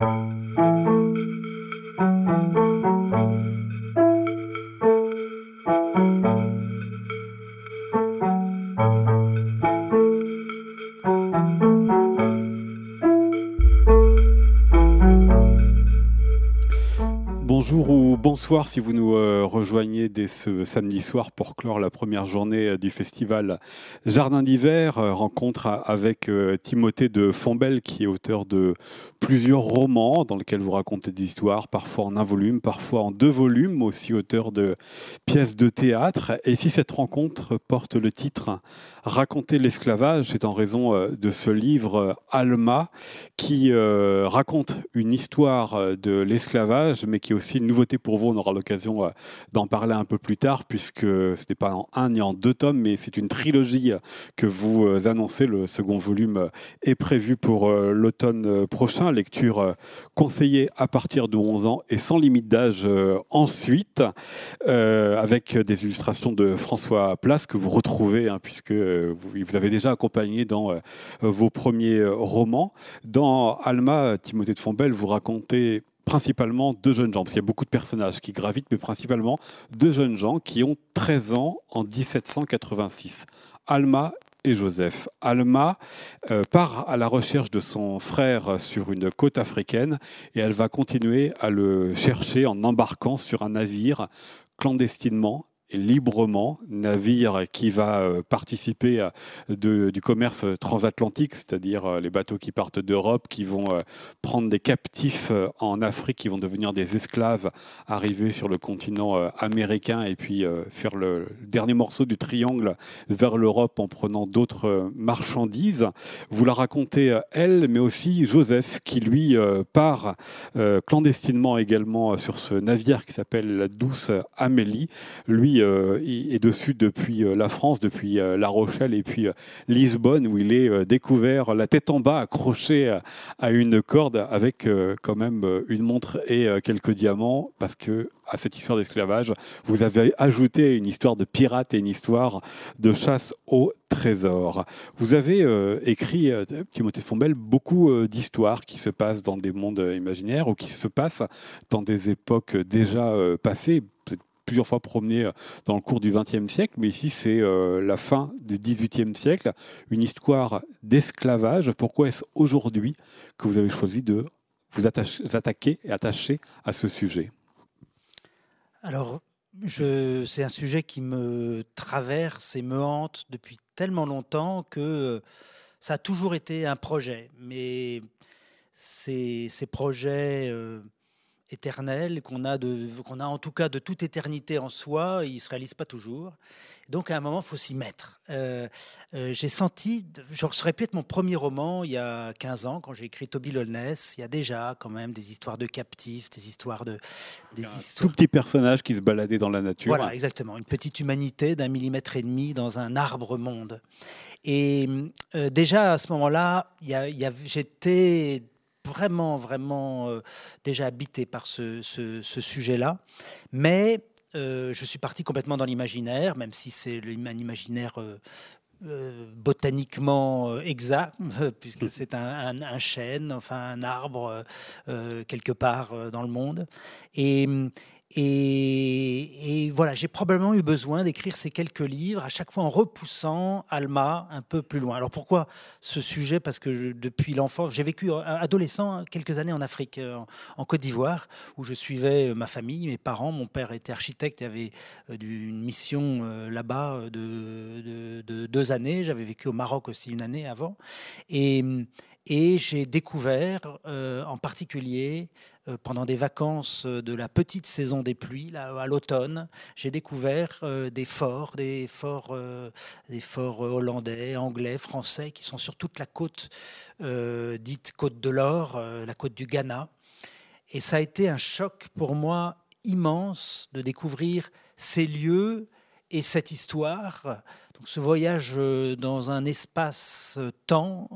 Música bonsoir si vous nous euh, rejoignez dès ce samedi soir pour clore la première journée euh, du festival Jardin d'hiver. Euh, rencontre avec Timothée de Fombelle qui est auteur de plusieurs romans dans lesquels vous racontez des histoires, parfois en un volume, parfois en deux volumes, aussi auteur de pièces de théâtre. Et si cette rencontre porte le titre Raconter l'esclavage, c'est en raison de ce livre Alma qui raconte une histoire de l'esclavage, mais qui est aussi une nouveauté pour vous. Aura l'occasion d'en parler un peu plus tard, puisque ce n'est pas en un ni en deux tomes, mais c'est une trilogie que vous annoncez. Le second volume est prévu pour l'automne prochain. Lecture conseillée à partir de 11 ans et sans limite d'âge ensuite, avec des illustrations de François Place que vous retrouvez, hein, puisque euh, vous, avez déjà accompagné dans euh, vos premiers euh, romans. Dans Alma, Timothée de Fombelle, vous racontez principalement deux jeunes gens, parce qu'il y a beaucoup de personnages qui gravitent, mais principalement deux jeunes gens qui ont 13 ans en 1786. Alma et Joseph. Alma part à la recherche de son frère sur une côte africaine et elle va continuer à le chercher en embarquant sur un navire clandestinement librement, navire qui va euh, participer du commerce transatlantique, c'est-à-dire euh, les bateaux qui partent d'Europe, qui vont euh, prendre des captifs en Afrique, qui vont devenir des esclaves, arriver sur le continent américain et puis faire le dernier morceau du triangle vers l'Europe en prenant d'autres marchandises. Vous la racontez elle, mais aussi Joseph, qui lui part clandestinement également sur ce navire qui s'appelle la Douce Amélie. Lui euh, est dessus depuis euh, la France, depuis euh, La Rochelle et puis Lisbonne, où il est découvert la tête en bas, accroché à une corde avec quand même une montre et quelques diamants, parce que à cette histoire d'esclavage, vous avez ajouté une histoire de pirate et une histoire de chasse au trésor. Vous avez écrit, Timothée Fombelle, beaucoup d'histoires qui se passent dans des mondes imaginaires ou qui se passent dans des époques déjà passées plusieurs fois promené euh, dans le cours du XXe siècle, mais ici c'est euh, la fin du XVIIIe siècle, une histoire d'esclavage. Pourquoi est-ce aujourd'hui que vous avez choisi de vous, attaquer et attacher à ce sujet? Alors, c'est un sujet qui me traverse et me hante depuis tellement longtemps que euh, ça a toujours été un projet. Mais ces, ces projets éternel, qu'on a, de, qu'on a en tout cas de toute éternité en soi, il ne se réalise pas toujours. Donc à un moment, il faut s'y mettre. Euh, euh, j'ai senti, genre, ça aurait pu être mon premier roman il y a 15 ans, quand j'ai écrit Toby Lolness. Il y a déjà quand même des histoires de captifs, des histoires de... Des histoires... Tout petit personnage qui se baladait dans la nature. Voilà, exactement. Une petite humanité d'un millimètre et demi dans un arbre monde. Et euh, déjà à ce moment-là, j'étais vraiment, vraiment euh, déjà habité par ce, sujet-là. Mais euh, je suis parti complètement dans l'imaginaire, même si c'est un imaginaire euh, botaniquement exact, puisque c'est un, chêne, enfin un arbre quelque part dans le monde. Et, et, voilà, j'ai probablement eu besoin d'écrire ces quelques livres, à chaque fois en repoussant Alma un peu plus loin. Alors pourquoi ce sujet? Parce que depuis l'enfance, j'ai vécu euh, adolescent quelques années en Afrique, euh, en, Côte d'Ivoire, où je suivais euh, ma famille, mes parents. Mon père était architecte, il avait une mission là-bas de, de, deux années. J'avais vécu au Maroc aussi une année avant. Et, et j'ai découvert en particulier euh, pendant des vacances euh, de la petite saison des pluies, là, à l'automne, j'ai découvert euh, des forts, des forts, des forts hollandais, anglais, français, qui sont sur toute la côte dite côte de l'Or, la côte du Ghana. Et ça a été un choc pour moi immense de découvrir ces lieux et cette histoire. Donc ce voyage dans un espace-temps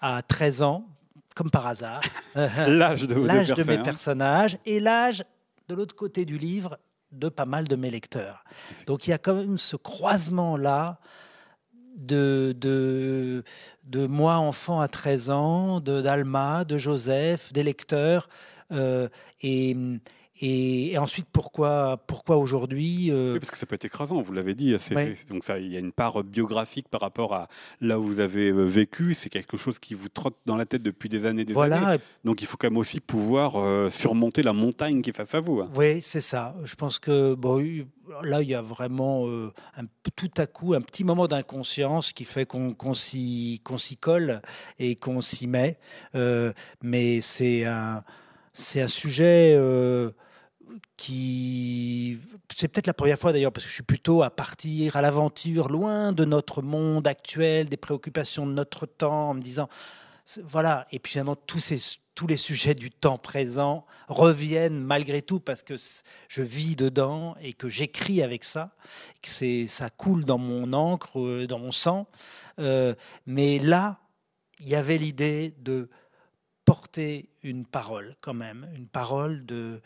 à 13 ans, comme par hasard. l'âge de, de mes personnages et l'âge de l'autre côté du livre de pas mal de mes lecteurs. Donc il y a quand même ce croisement-là de, de, de moi, enfant à 13 ans, d'Alma, de, Joseph, des lecteurs. et et, ensuite, pourquoi, pourquoi aujourd'hui euh, Oui, parce que ça peut être écrasant, vous l'avez dit. Donc ça, il y a une part biographique par rapport à là où vous avez euh, vécu. C'est quelque chose qui vous trotte dans la tête depuis des années, des voilà. années. Donc il faut quand même aussi pouvoir euh, surmonter la montagne qui est face à vous. Hein. Oui, c'est ça. Je pense que bon, là, il y a vraiment un, tout à coup un petit moment d'inconscience qui fait qu'on s'y colle et qu'on s'y met. mais c'est un, un sujet qui c'est peut-être la première fois d'ailleurs parce que je suis plutôt à partir à l'aventure loin de notre monde actuel, des préoccupations de notre temps, en me disant voilà et puis finalement tous ces tous les sujets du temps présent reviennent malgré tout parce que je vis dedans et que j'écris avec ça, que c'est ça coule dans mon encre, euh, dans mon sang. Euh, mais là, il y avait l'idée de porter une parole quand même, une parole de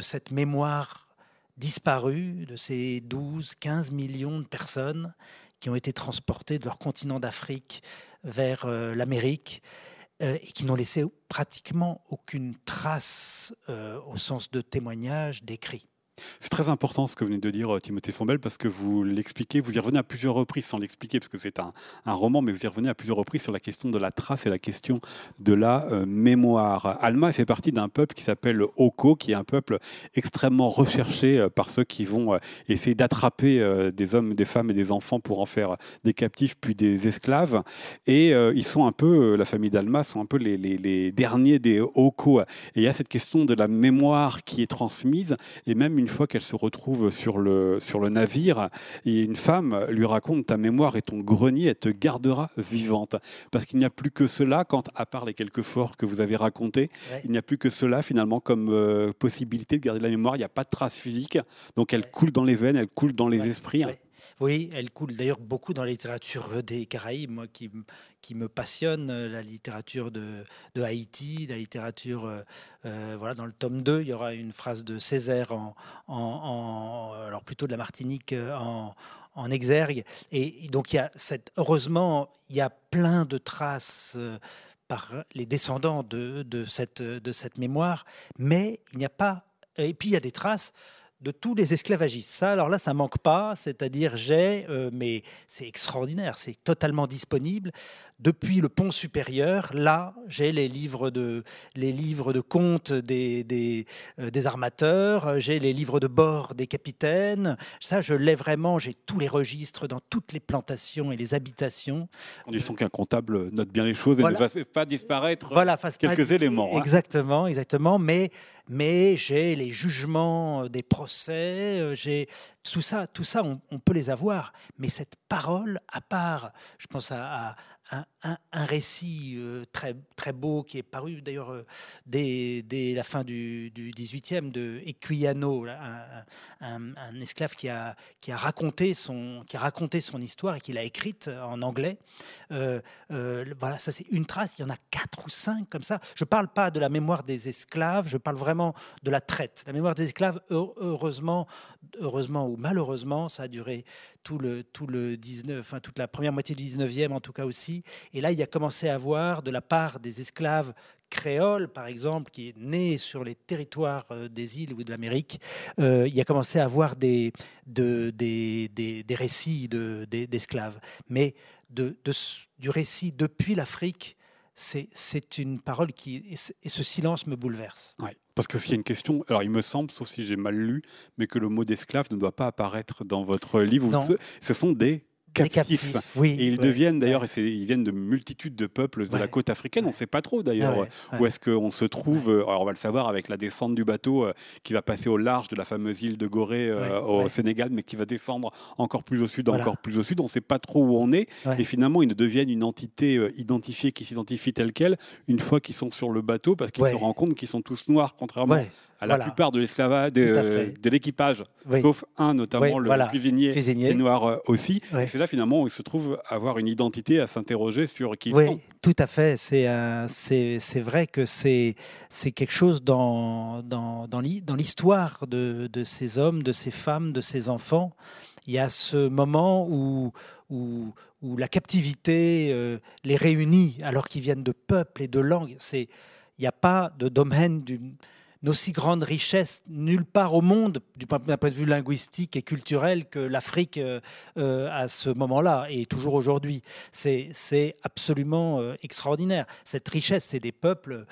cette mémoire disparue, de ces 12, 15 millions de personnes qui ont été transportées de leur continent d'Afrique vers euh, l'Amérique euh, et qui n'ont laissé pratiquement aucune trace euh, au sens de témoignage, d'écrit. C'est très important ce que venez de dire euh, Timothée Fombelle parce que vous l'expliquez, vous y revenez à plusieurs reprises sans l'expliquer parce que c'est un, roman, mais vous y revenez à plusieurs reprises sur la question de la trace et la question de la euh, mémoire. Alma fait partie d'un peuple qui s'appelle le Oko, qui est un peuple extrêmement recherché euh, par ceux qui vont essayer d'attraper des hommes, des femmes et des enfants pour en faire des captifs puis des esclaves. Et ils sont un peu, la famille d'Alma sont un peu les, les derniers des Oko. Et il y a cette question de la mémoire qui est transmise et même une fois qu'elle se retrouve sur le, sur le navire, et une femme lui raconte ta mémoire et ton grenier, elle te gardera vivante. Parce qu'il n'y a plus que cela, quand, à part les quelques forts que vous avez racontés, il n'y a plus que cela finalement comme euh, possibilité de garder la mémoire. Il n'y a pas de trace physique, donc elle coule dans les veines, elle coule dans les esprits. Oui, elle coule d'ailleurs beaucoup dans la littérature des Caraïbes, moi qui, me passionne, euh, la littérature de, Haïti, la littérature, euh, euh, voilà, dans le tome 2, il y aura une phrase de Césaire, en, alors plutôt de la Martinique, en, exergue. Et donc, il y a heureusement, il y a plein de traces par les descendants de, de, cette, de cette mémoire, mais il n'y a pas. Et puis, il y a des traces de tous les esclavagistes. Ça, alors là, ça manque pas, c'est-à-dire j'ai, mais c'est extraordinaire, c'est totalement disponible depuis le pont supérieur, là, j'ai les livres de, les livres de comptes des, des, euh, des armateurs, j'ai les livres de bord des capitaines. Ça, je l'ai vraiment, j'ai tous les registres dans toutes les plantations et les habitations. Condition qu'un comptable note bien les choses et ne fasse pas disparaître voilà, quelques éléments. Hein. Exactement, exactement. Mais, mais j'ai les jugements des procès, euh, j'ai tout ça, tout ça, on, peut les avoir. Mais cette parole, à part, je pense à un, récit euh, très, très beau qui est paru d'ailleurs euh, dès, la fin du, du 18e de Equiano, un, esclave qui a, qui, a raconté son, qui a raconté son histoire et qui l'a écrite en anglais. Euh, voilà, ça c'est une trace, il y en a quatre ou cinq comme ça. Je ne parle pas de la mémoire des esclaves, je parle vraiment de la traite. La mémoire des esclaves, heureusement, heureusement ou malheureusement, ça a duré tout le, tout le 19, enfin, toute la première moitié du 19e en tout cas aussi. Et là, il y a commencé à avoir de la part des esclaves créoles, par exemple, qui est né sur les territoires euh, des îles ou de l'Amérique, euh, il y a commencé à avoir des, de, des, des, des, récits d'esclaves. Mais de, du récit depuis l'Afrique, c'est une parole qui. Et ce silence me bouleverse. Ouais, parce que s'il y a une question, alors il me semble, sauf si j'ai mal lu, mais que le mot d'esclave ne doit pas apparaître dans votre livre. Non. Ce sont des captifs. Oui, et ils deviennent d'ailleurs, ils viennent de multitudes de peuples de la côte africaine. On ne sait pas trop d'ailleurs où est-ce qu'on se trouve. Alors on va le savoir avec la descente du bateau euh, qui va passer au large de la fameuse île de Gorée euh, au Sénégal, mais qui va descendre encore plus au sud, encore plus au sud. On ne sait pas trop où on est. Et finalement, ils ne deviennent une entité euh, identifiée qui s'identifie telle qu'elle une fois qu'ils sont sur le bateau, parce qu'ils se rendent compte qu'ils sont tous noirs, contrairement à la plupart de l'esclavage, de, l'équipage, sauf un notamment, le cuisinier, qui est noir aussi. Et c'est là finalement où ils se trouvent avoir une identité à s'interroger sur qui ils sont. Tout à fait. C'est c'est vrai que c'est quelque chose dans, dans, dans l'histoire de, de ces hommes, de ces femmes, de ces enfants il y a ce moment où, où, où la captivité euh, les réunit alors qu'ils viennent de peuples et de langues. Il n'y a pas de domaine d'une aussi grande richesse nulle part au monde, du point, de vue linguistique et culturel, que l'Afrique euh, euh, à ce moment-là et toujours aujourd'hui. C'est, absolument extraordinaire. Cette richesse, c'est des peuples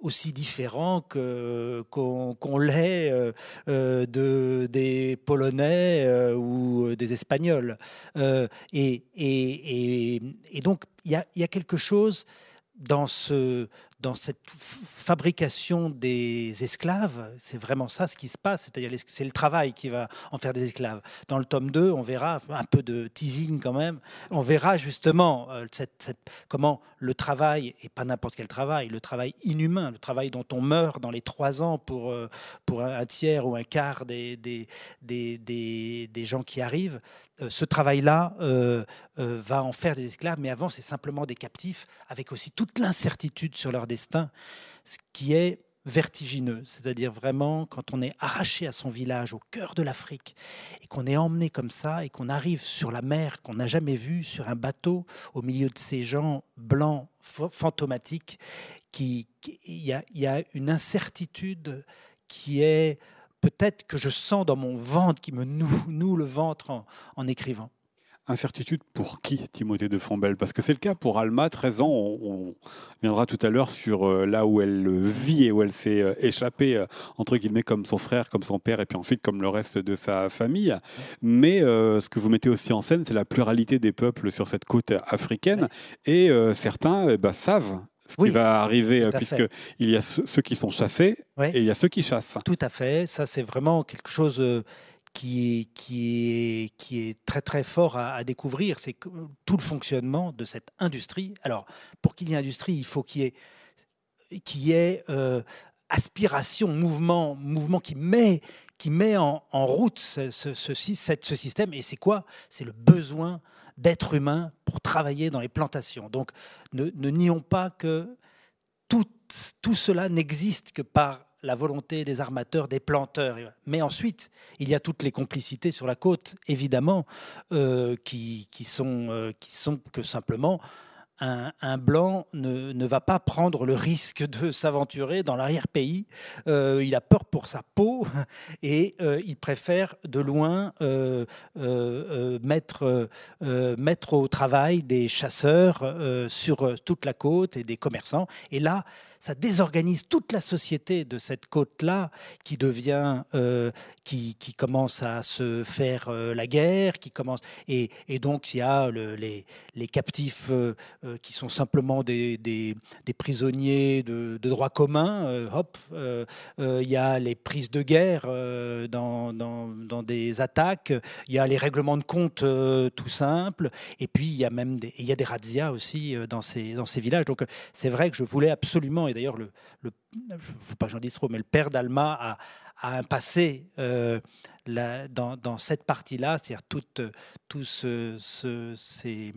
aussi différent que, qu'on, l'est euh, euh, de, des Polonais euh, ou des Espagnols. Et, et, et, donc, il y a, quelque chose dans, ce, dans cette fabrication des esclaves, c'est vraiment ça ce qui se passe, c'est-à-dire c'est le travail qui va en faire des esclaves. Dans le tome 2, on verra un peu de teasing quand même, on verra justement euh, comment le travail, et pas n'importe quel travail, le travail inhumain, le travail dont on meurt dans les trois ans pour, euh, pour un tiers ou un quart des, des, des, des gens qui arrivent, euh, ce travail-là va en faire des esclaves, mais avant c'est simplement des captifs, avec aussi toute l'incertitude sur leur destin, ce qui est vertigineux, c'est-à-dire vraiment quand on est arraché à son village au cœur de l'Afrique et qu'on est emmené comme ça et qu'on arrive sur la mer qu'on n'a jamais vue, sur un bateau, au milieu de ces gens blancs fantomatiques, qui, il y, a une incertitude qui est peut-être que je sens dans mon ventre, qui me noue, le ventre en, en écrivant. Incertitude pour qui, Timothée de Fombelle Parce que c'est le cas pour Alma, 13 ans. On, viendra tout à l'heure sur euh, là où elle vit et où elle s'est euh, échappée, euh, entre guillemets, comme son frère, comme son père, et puis ensuite comme le reste de sa famille. Mais ce que vous mettez aussi en scène, c'est la pluralité des peuples sur cette côte africaine. Et certains eh ben, savent ce qui va arriver, puisqu'il y a ceux qui sont chassés et il y a ceux qui chassent. Tout à fait. Ça, c'est vraiment quelque chose qui, qui, est, qui est très très fort à, découvrir, c'est tout le fonctionnement de cette industrie. Alors, pour qu'il y ait industrie, il faut qu'il y ait, euh, aspiration, mouvement, mouvement qui met, qui met en, route ce, ce, ce, ce système. Et c'est quoi? C'est le besoin d'être humain pour travailler dans les plantations. Donc, ne, ne nions pas que tout, tout cela n'existe que par la volonté des armateurs, des planteurs. Mais ensuite, il y a toutes les complicités sur la côte, évidemment, euh, qui, qui, sont, euh, qui sont que simplement un, blanc ne, va pas prendre le risque de s'aventurer dans l'arrière-pays. Euh, il a peur pour sa peau et il préfère de loin mettre, mettre au travail des chasseurs sur toute la côte et des commerçants. Et là, ça désorganise toute la société de cette côte-là qui devient, euh, qui, commence à se faire euh, la guerre, qui commence et, donc il y a le, les, captifs euh, qui sont simplement des, prisonniers de, droit commun. hop, il y a les prises de guerre dans, des attaques. Il y a les règlements de compte tout simples. Et puis il y a même des, il des razzias aussi dans ces villages. Donc c'est vrai que je voulais absolument d'ailleurs, le, je ne veux pas j'en dise trop, mais le père d'Alma a, un passé euh, dans, cette partie-là, c'est-à-dire tous ces,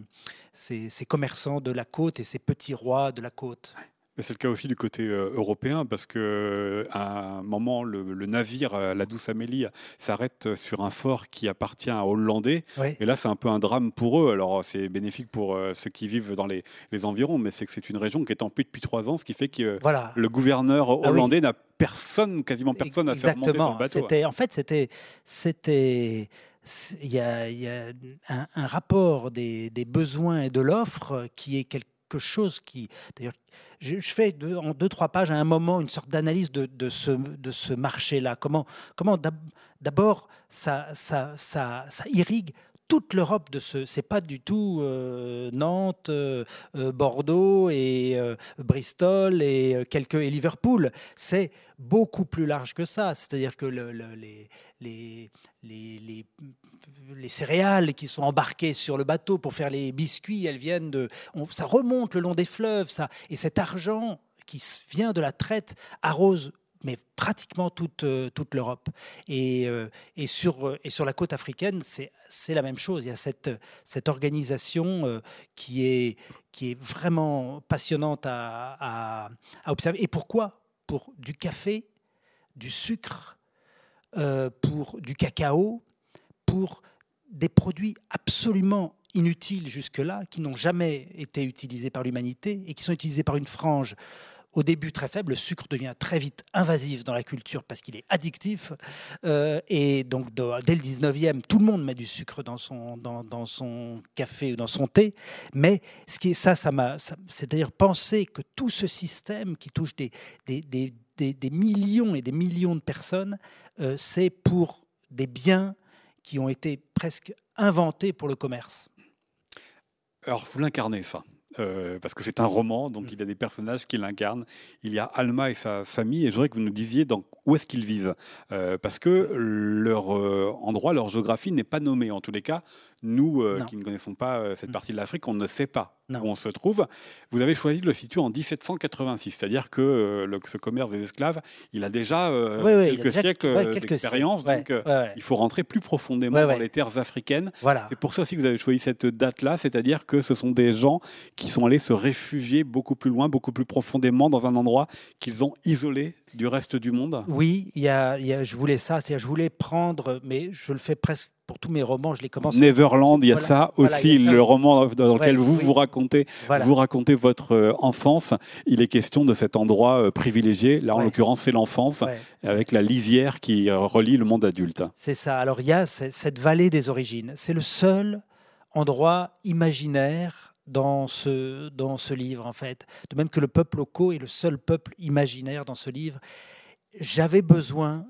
ces, commerçants de la côte et ces petits rois de la côte c'est le cas aussi du côté euh, européen parce que euh, à un moment, le, navire, euh, la Douce Amélie, s'arrête sur un fort qui appartient à Hollandais. Et là, c'est un peu un drame pour eux. Alors, c'est bénéfique pour ceux qui vivent dans les, environs, mais c'est que c'est une région qui est en paix depuis trois ans, ce qui fait que le gouverneur ah hollandais n'a personne, quasiment personne, à faire monter son bateau. En fait, c'était, c'était il y a, un, rapport des, des, besoins et de l'offre qui est quelque chose qui, d'ailleurs, je, fais en deux, trois pages à un moment une sorte d'analyse de, de, ce, de ce marché-là. Comment, comment d'abord ça, ça, ça, ça irrigue toute l'Europe de ce. C'est pas du tout euh, Nantes, euh, euh, Bordeaux et Bristol et quelques et Liverpool. C'est beaucoup plus large que ça. C'est-à-dire que le, les, les, les, les, céréales qui sont embarquées sur le bateau pour faire les biscuits, elles viennent de. ça remonte le long des fleuves, ça. Et cet argent qui vient de la traite arrose mais pratiquement toute, euh, toute l'Europe. Et, euh, et, sur, euh, et sur la côte africaine, c'est la même chose. Il y a cette, cette organisation qui, est, qui est vraiment passionnante à, à, observer. Et pourquoi? Pour du café, du sucre, pour du cacao, pour des produits absolument inutiles jusque-là, qui n'ont jamais été utilisés par l'humanité et qui sont utilisés par une frange au début très faible, le sucre devient très vite invasif dans la culture parce qu'il est addictif. Euh, et donc, dès le 19e, tout le monde met du sucre dans son, dans, son café ou dans son thé. Mais ce qui ça, ça m'a, c'est-à-dire penser que tout ce système qui touche des, des, des, des millions et des millions de personnes, euh, c'est pour des biens qui ont été presque inventés pour le commerce. Alors, vous l'incarnez, ça euh, parce que c'est un roman, donc mm. il y a des personnages qui l'incarnent. Il y a Alma et sa famille, et je voudrais que vous nous disiez dans, où est-ce qu'ils vivent, euh, parce que leur euh, endroit, leur géographie n'est pas nommée. En tous les cas, nous qui ne connaissons pas cette mm. partie de l'Afrique, on ne sait pas où on se trouve. Vous avez choisi de le situer en 1786, c'est-à-dire que le, ce commerce des esclaves, il a déjà quelques siècles d'expérience, donc il faut rentrer plus profondément dans les terres africaines. Voilà. C'est pour ça aussi que vous avez choisi cette date-là, c'est-à-dire que ce sont des gens qui sont allés se réfugier beaucoup plus loin, beaucoup plus profondément dans un endroit qu'ils ont isolé du reste du monde Oui, il y a, je voulais ça, c'est-à-dire je voulais prendre, mais je le fais presque pour tous mes romans, je les commence. Neverland, il y a ça aussi, le roman dans lequel vous vous racontez, vous racontez votre euh, enfance. Il est question de cet endroit euh, privilégié. Là, en l'occurrence, c'est l'enfance, avec la lisière qui euh, relie le monde adulte. C'est ça. Alors, il y a cette vallée des origines. C'est le seul endroit imaginaire dans ce, dans ce livre, en fait. De même que le peuple local est le seul peuple imaginaire dans ce livre. J'avais besoin,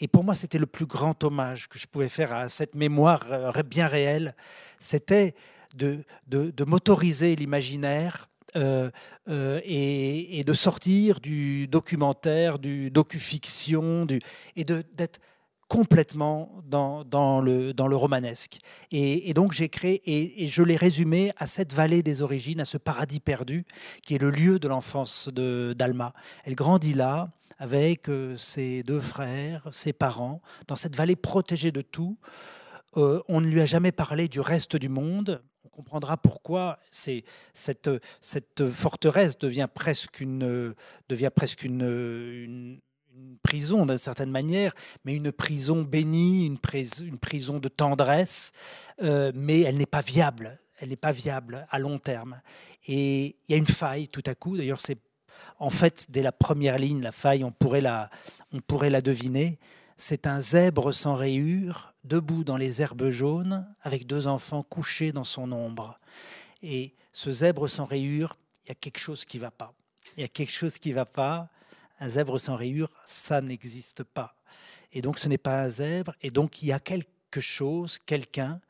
et pour moi c'était le plus grand hommage que je pouvais faire à cette mémoire euh, bien réelle, c'était de, de, m'autoriser l'imaginaire euh, euh, et, de sortir du documentaire, du docu-fiction, du, et d'être complètement dans, le romanesque. Et, donc j'ai créé, et, je l'ai résumé à cette vallée des origines, à ce paradis perdu, qui est le lieu de l'enfance d'Alma. Elle grandit là, avec euh, ses deux frères, ses parents, dans cette vallée protégée de tout. Euh, on ne lui a jamais parlé du reste du monde. On comprendra pourquoi cette, forteresse devient presque une, prison d'une certaine manière, mais une prison bénie, une, une prison de tendresse, euh, mais elle n'est pas viable. Elle n'est pas viable à long terme. Et il y a une faille tout à coup. D'ailleurs, c'est en fait dès la première ligne, la faille, on pourrait la, on pourrait la deviner. C'est un zèbre sans rayures, debout dans les herbes jaunes, avec deux enfants couchés dans son ombre. Et ce zèbre sans rayures, il y a quelque chose qui ne va pas. Il y a quelque chose qui ne va pas un zèbre sans rayures, ça n'existe pas. Et donc ce n'est pas un zèbre, et donc il y a quelque chose, quelqu'un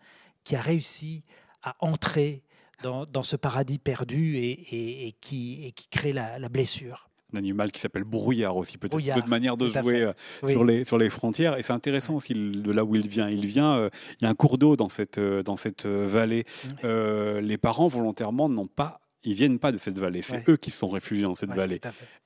qui a réussi à entrer dans, ce paradis perdu et, qui, qui, crée la, blessure un animal qui s'appelle brouillard aussi, peut-être une manière de jouer euh, sur, les, sur les frontières. Et c'est intéressant aussi de là où il vient. Il vient, euh, il y a un cours d'eau dans cette, euh, dans cette vallée. les parents volontairement n'ont pas ils viennent pas de cette vallée, c'est eux qui sont réfugiés dans cette vallée.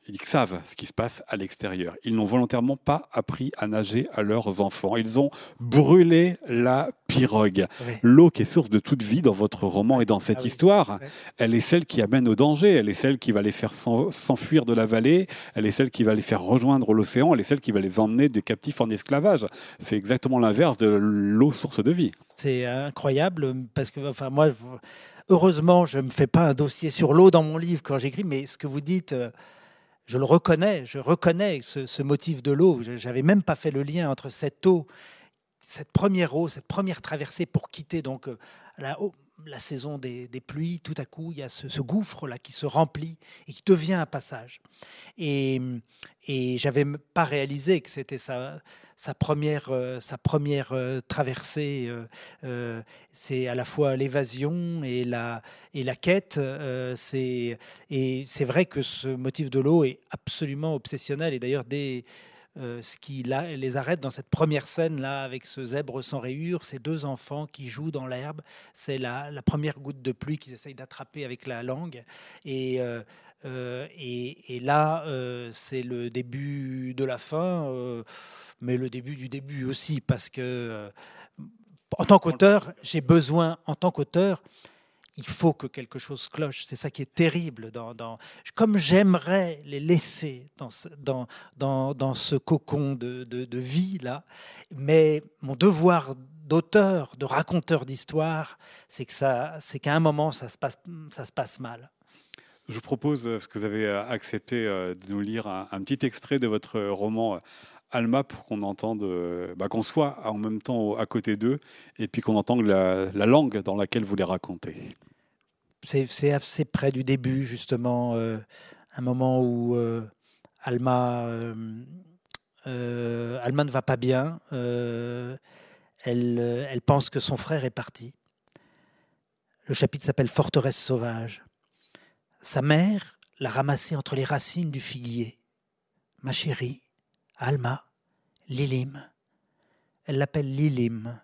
Ils savent ce qui se passe à l'extérieur. Ils n'ont volontairement pas appris à nager à leurs enfants. Ils ont brûlé la pirogue. L'eau qui est source de toute vie dans votre roman et dans cette ah histoire, elle est celle qui amène au danger, elle est celle qui va les faire s'enfuir de la vallée, elle est celle qui va les faire rejoindre l'océan, elle est celle qui va les emmener de captifs en esclavage. C'est exactement l'inverse de l'eau source de vie. C'est incroyable parce que enfin moi Heureusement, je ne me fais pas un dossier sur l'eau dans mon livre quand j'écris, mais ce que vous dites, euh, je le reconnais, je reconnais ce, motif de l'eau. J'avais même pas fait le lien entre cette eau, cette première eau, cette première traversée pour quitter donc euh, la, la saison des, pluies. Tout à coup, il y a ce, gouffre là qui se remplit et qui devient un passage. Et, et j'avais pas réalisé que c'était sa, sa première, euh, sa première euh, traversée. Euh, c'est à la fois l'évasion et la, et la quête. c'est, et c'est vrai que ce motif de l'eau est absolument obsessionnel. Et d'ailleurs, dès ce qui les arrête dans cette première scène là avec ce zèbre sans rayures, ces deux enfants qui jouent dans l'herbe, c'est la, la, première goutte de pluie qu'ils essayent d'attraper avec la langue. Et euh, et, là, euh, c'est le début de la fin, euh, mais le début du début aussi, parce que en tant qu'auteur, j'ai besoin, en tant qu'auteur, il faut que quelque chose cloche. C'est ça qui est terrible. Dans, comme j'aimerais les laisser dans ce, dans, dans, ce cocon de, de, vie là, mais mon devoir d'auteur, de raconteur d'histoire, c'est qu'à un moment ça se passe, ça se passe mal. Je vous propose, parce que vous avez accepté euh, de nous lire un, petit extrait de votre roman Alma pour qu'on entende, bah, qu'on soit en même temps à côté d'eux et puis qu'on entende la, langue dans laquelle vous les racontez. C'est assez près du début, justement, euh, un moment où euh, Alma, euh, Alma ne va pas bien. Elle, elle pense que son frère est parti. Le chapitre s'appelle Forteresse sauvage. Sa mère l'a ramassé entre les racines du figuier. Ma chérie, Alma, Lilim. Elle l'appelle Lilim.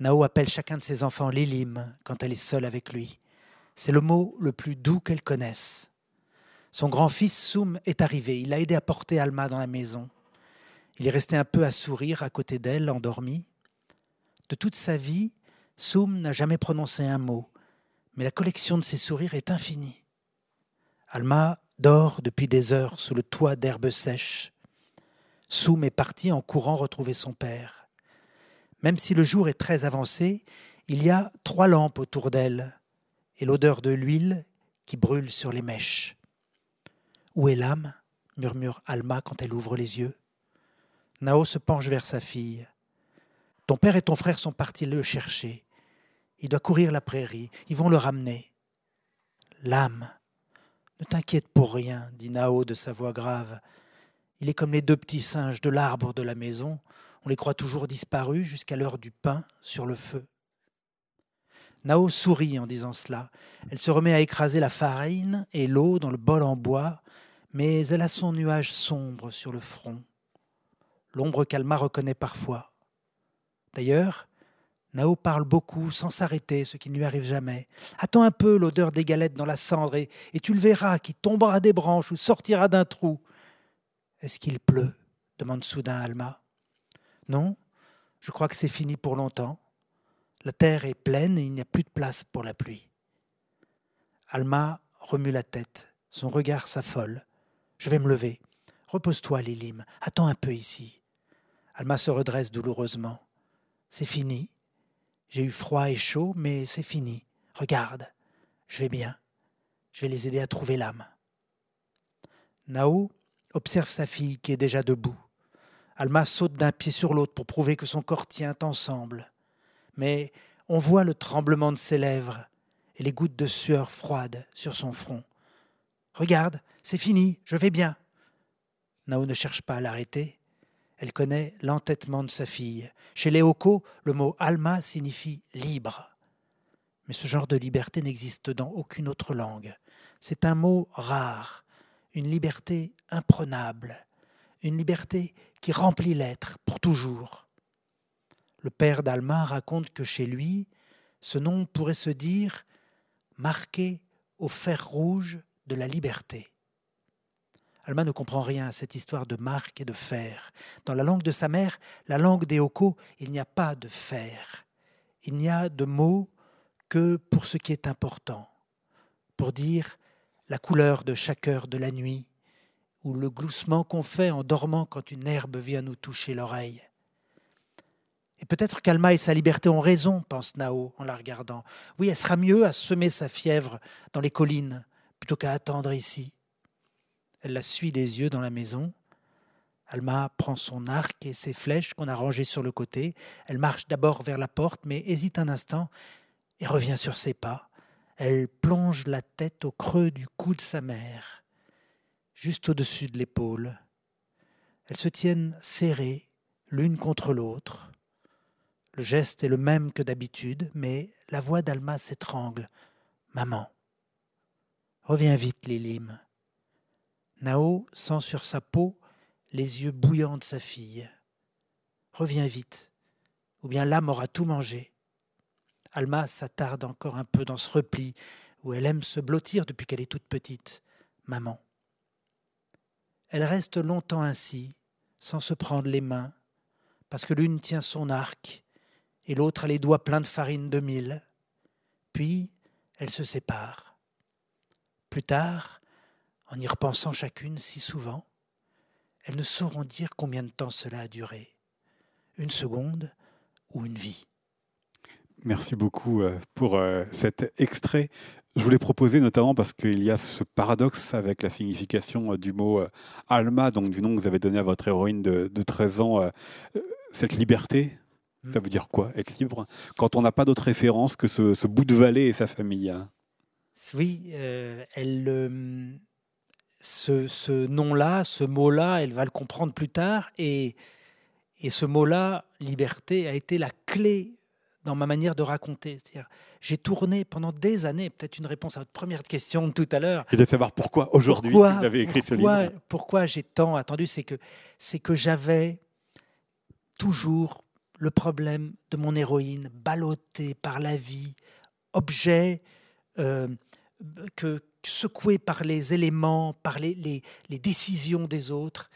Nao appelle chacun de ses enfants Lilim quand elle est seule avec lui. C'est le mot le plus doux qu'elle connaisse. Son grand-fils Soum est arrivé. Il a aidé à porter Alma dans la maison. Il est resté un peu à sourire à côté d'elle, endormi. De toute sa vie, Soum n'a jamais prononcé un mot, mais la collection de ses sourires est infinie. Alma dort depuis des heures sous le toit d'herbes sèches. Soum est parti en courant retrouver son père. Même si le jour est très avancé, il y a trois lampes autour d'elle et l'odeur de l'huile qui brûle sur les mèches. Où est l'âme? murmure Alma quand elle ouvre les yeux. Nao se penche vers sa fille. Ton père et ton frère sont partis le chercher. Il doit courir la prairie. Ils vont le ramener. L'âme. Ne t'inquiète pour rien, dit Nao de sa voix grave. Il est comme les deux petits singes de l'arbre de la maison. On les croit toujours disparus jusqu'à l'heure du pain sur le feu. Nao sourit en disant cela. Elle se remet à écraser la farine et l'eau dans le bol en bois, mais elle a son nuage sombre sur le front. L'ombre qu'Alma reconnaît parfois. D'ailleurs, Nao parle beaucoup sans s'arrêter, ce qui ne lui arrive jamais. Attends un peu l'odeur des galettes dans la cendre et, et tu le verras qui tombera des branches ou sortira d'un trou. Est-ce qu'il pleut? demande soudain Alma. Non, je crois que c'est fini pour longtemps. La terre est pleine et il n'y a plus de place pour la pluie. Alma remue la tête. Son regard s'affole. Je vais me lever. Repose-toi, Lilim. Attends un peu ici. Alma se redresse douloureusement. C'est fini. J'ai eu froid et chaud, mais c'est fini. Regarde. Je vais bien. Je vais les aider à trouver l'âme. Nao observe sa fille qui est déjà debout. Alma saute d'un pied sur l'autre pour prouver que son corps tient ensemble. Mais on voit le tremblement de ses lèvres et les gouttes de sueur froide sur son front. Regarde, c'est fini, je vais bien. Nao ne cherche pas à l'arrêter. Elle connaît l'entêtement de sa fille. Chez les Hoko, le mot Alma signifie libre. Mais ce genre de liberté n'existe dans aucune autre langue. C'est un mot rare, une liberté imprenable, une liberté qui remplit l'être pour toujours. Le père d'Alma raconte que chez lui, ce nom pourrait se dire marqué au fer rouge de la liberté. Alma ne comprend rien à cette histoire de marque et de fer. Dans la langue de sa mère, la langue des Hoko, il n'y a pas de fer. Il n'y a de mots que pour ce qui est important, pour dire la couleur de chaque heure de la nuit, ou le gloussement qu'on fait en dormant quand une herbe vient nous toucher l'oreille. Et peut-être qu'Alma et sa liberté ont raison, pense Nao en la regardant. Oui, elle sera mieux à semer sa fièvre dans les collines plutôt qu'à attendre ici. Elle la suit des yeux dans la maison. Alma prend son arc et ses flèches qu'on a rangées sur le côté. Elle marche d'abord vers la porte, mais hésite un instant et revient sur ses pas. Elle plonge la tête au creux du cou de sa mère, juste au-dessus de l'épaule. Elles se tiennent serrées l'une contre l'autre. Le geste est le même que d'habitude, mais la voix d'Alma s'étrangle. Maman. Reviens vite, Lilim. Nao sent sur sa peau les yeux bouillants de sa fille. Reviens vite, ou bien l'âme aura tout mangé. Alma s'attarde encore un peu dans ce repli où elle aime se blottir depuis qu'elle est toute petite, maman. Elle reste longtemps ainsi, sans se prendre les mains, parce que l'une tient son arc et l'autre a les doigts pleins de farine de mille. Puis elles se séparent. Plus tard, en y repensant chacune si souvent, elles ne sauront dire combien de temps cela a duré, une seconde ou une vie. Merci beaucoup euh, pour euh, cet extrait. Je voulais proposer notamment parce qu'il y a ce paradoxe avec la signification euh, du mot Alma, donc du nom que vous avez donné à votre héroïne de, 13 ans, cette liberté. Hmm. Ça veut dire quoi, être libre, quand on n'a pas d'autre référence que ce, bout de vallée et sa famille hein Oui, elle, ce, nom-là, ce mot-là, elle va le comprendre plus tard. Et, et ce mot-là, liberté, a été la clé dans ma manière de raconter. C'est-à-dire, j'ai tourné pendant des années, peut-être une réponse à votre première question de tout à l'heure. Et de savoir pourquoi aujourd'hui vous avez écrit ce livre. Pourquoi j'ai tant attendu, c'est que c'est que j'avais toujours le problème de mon héroïne, ballottée par la vie, objet euh, que secouée par les éléments, par les, les, décisions des autres,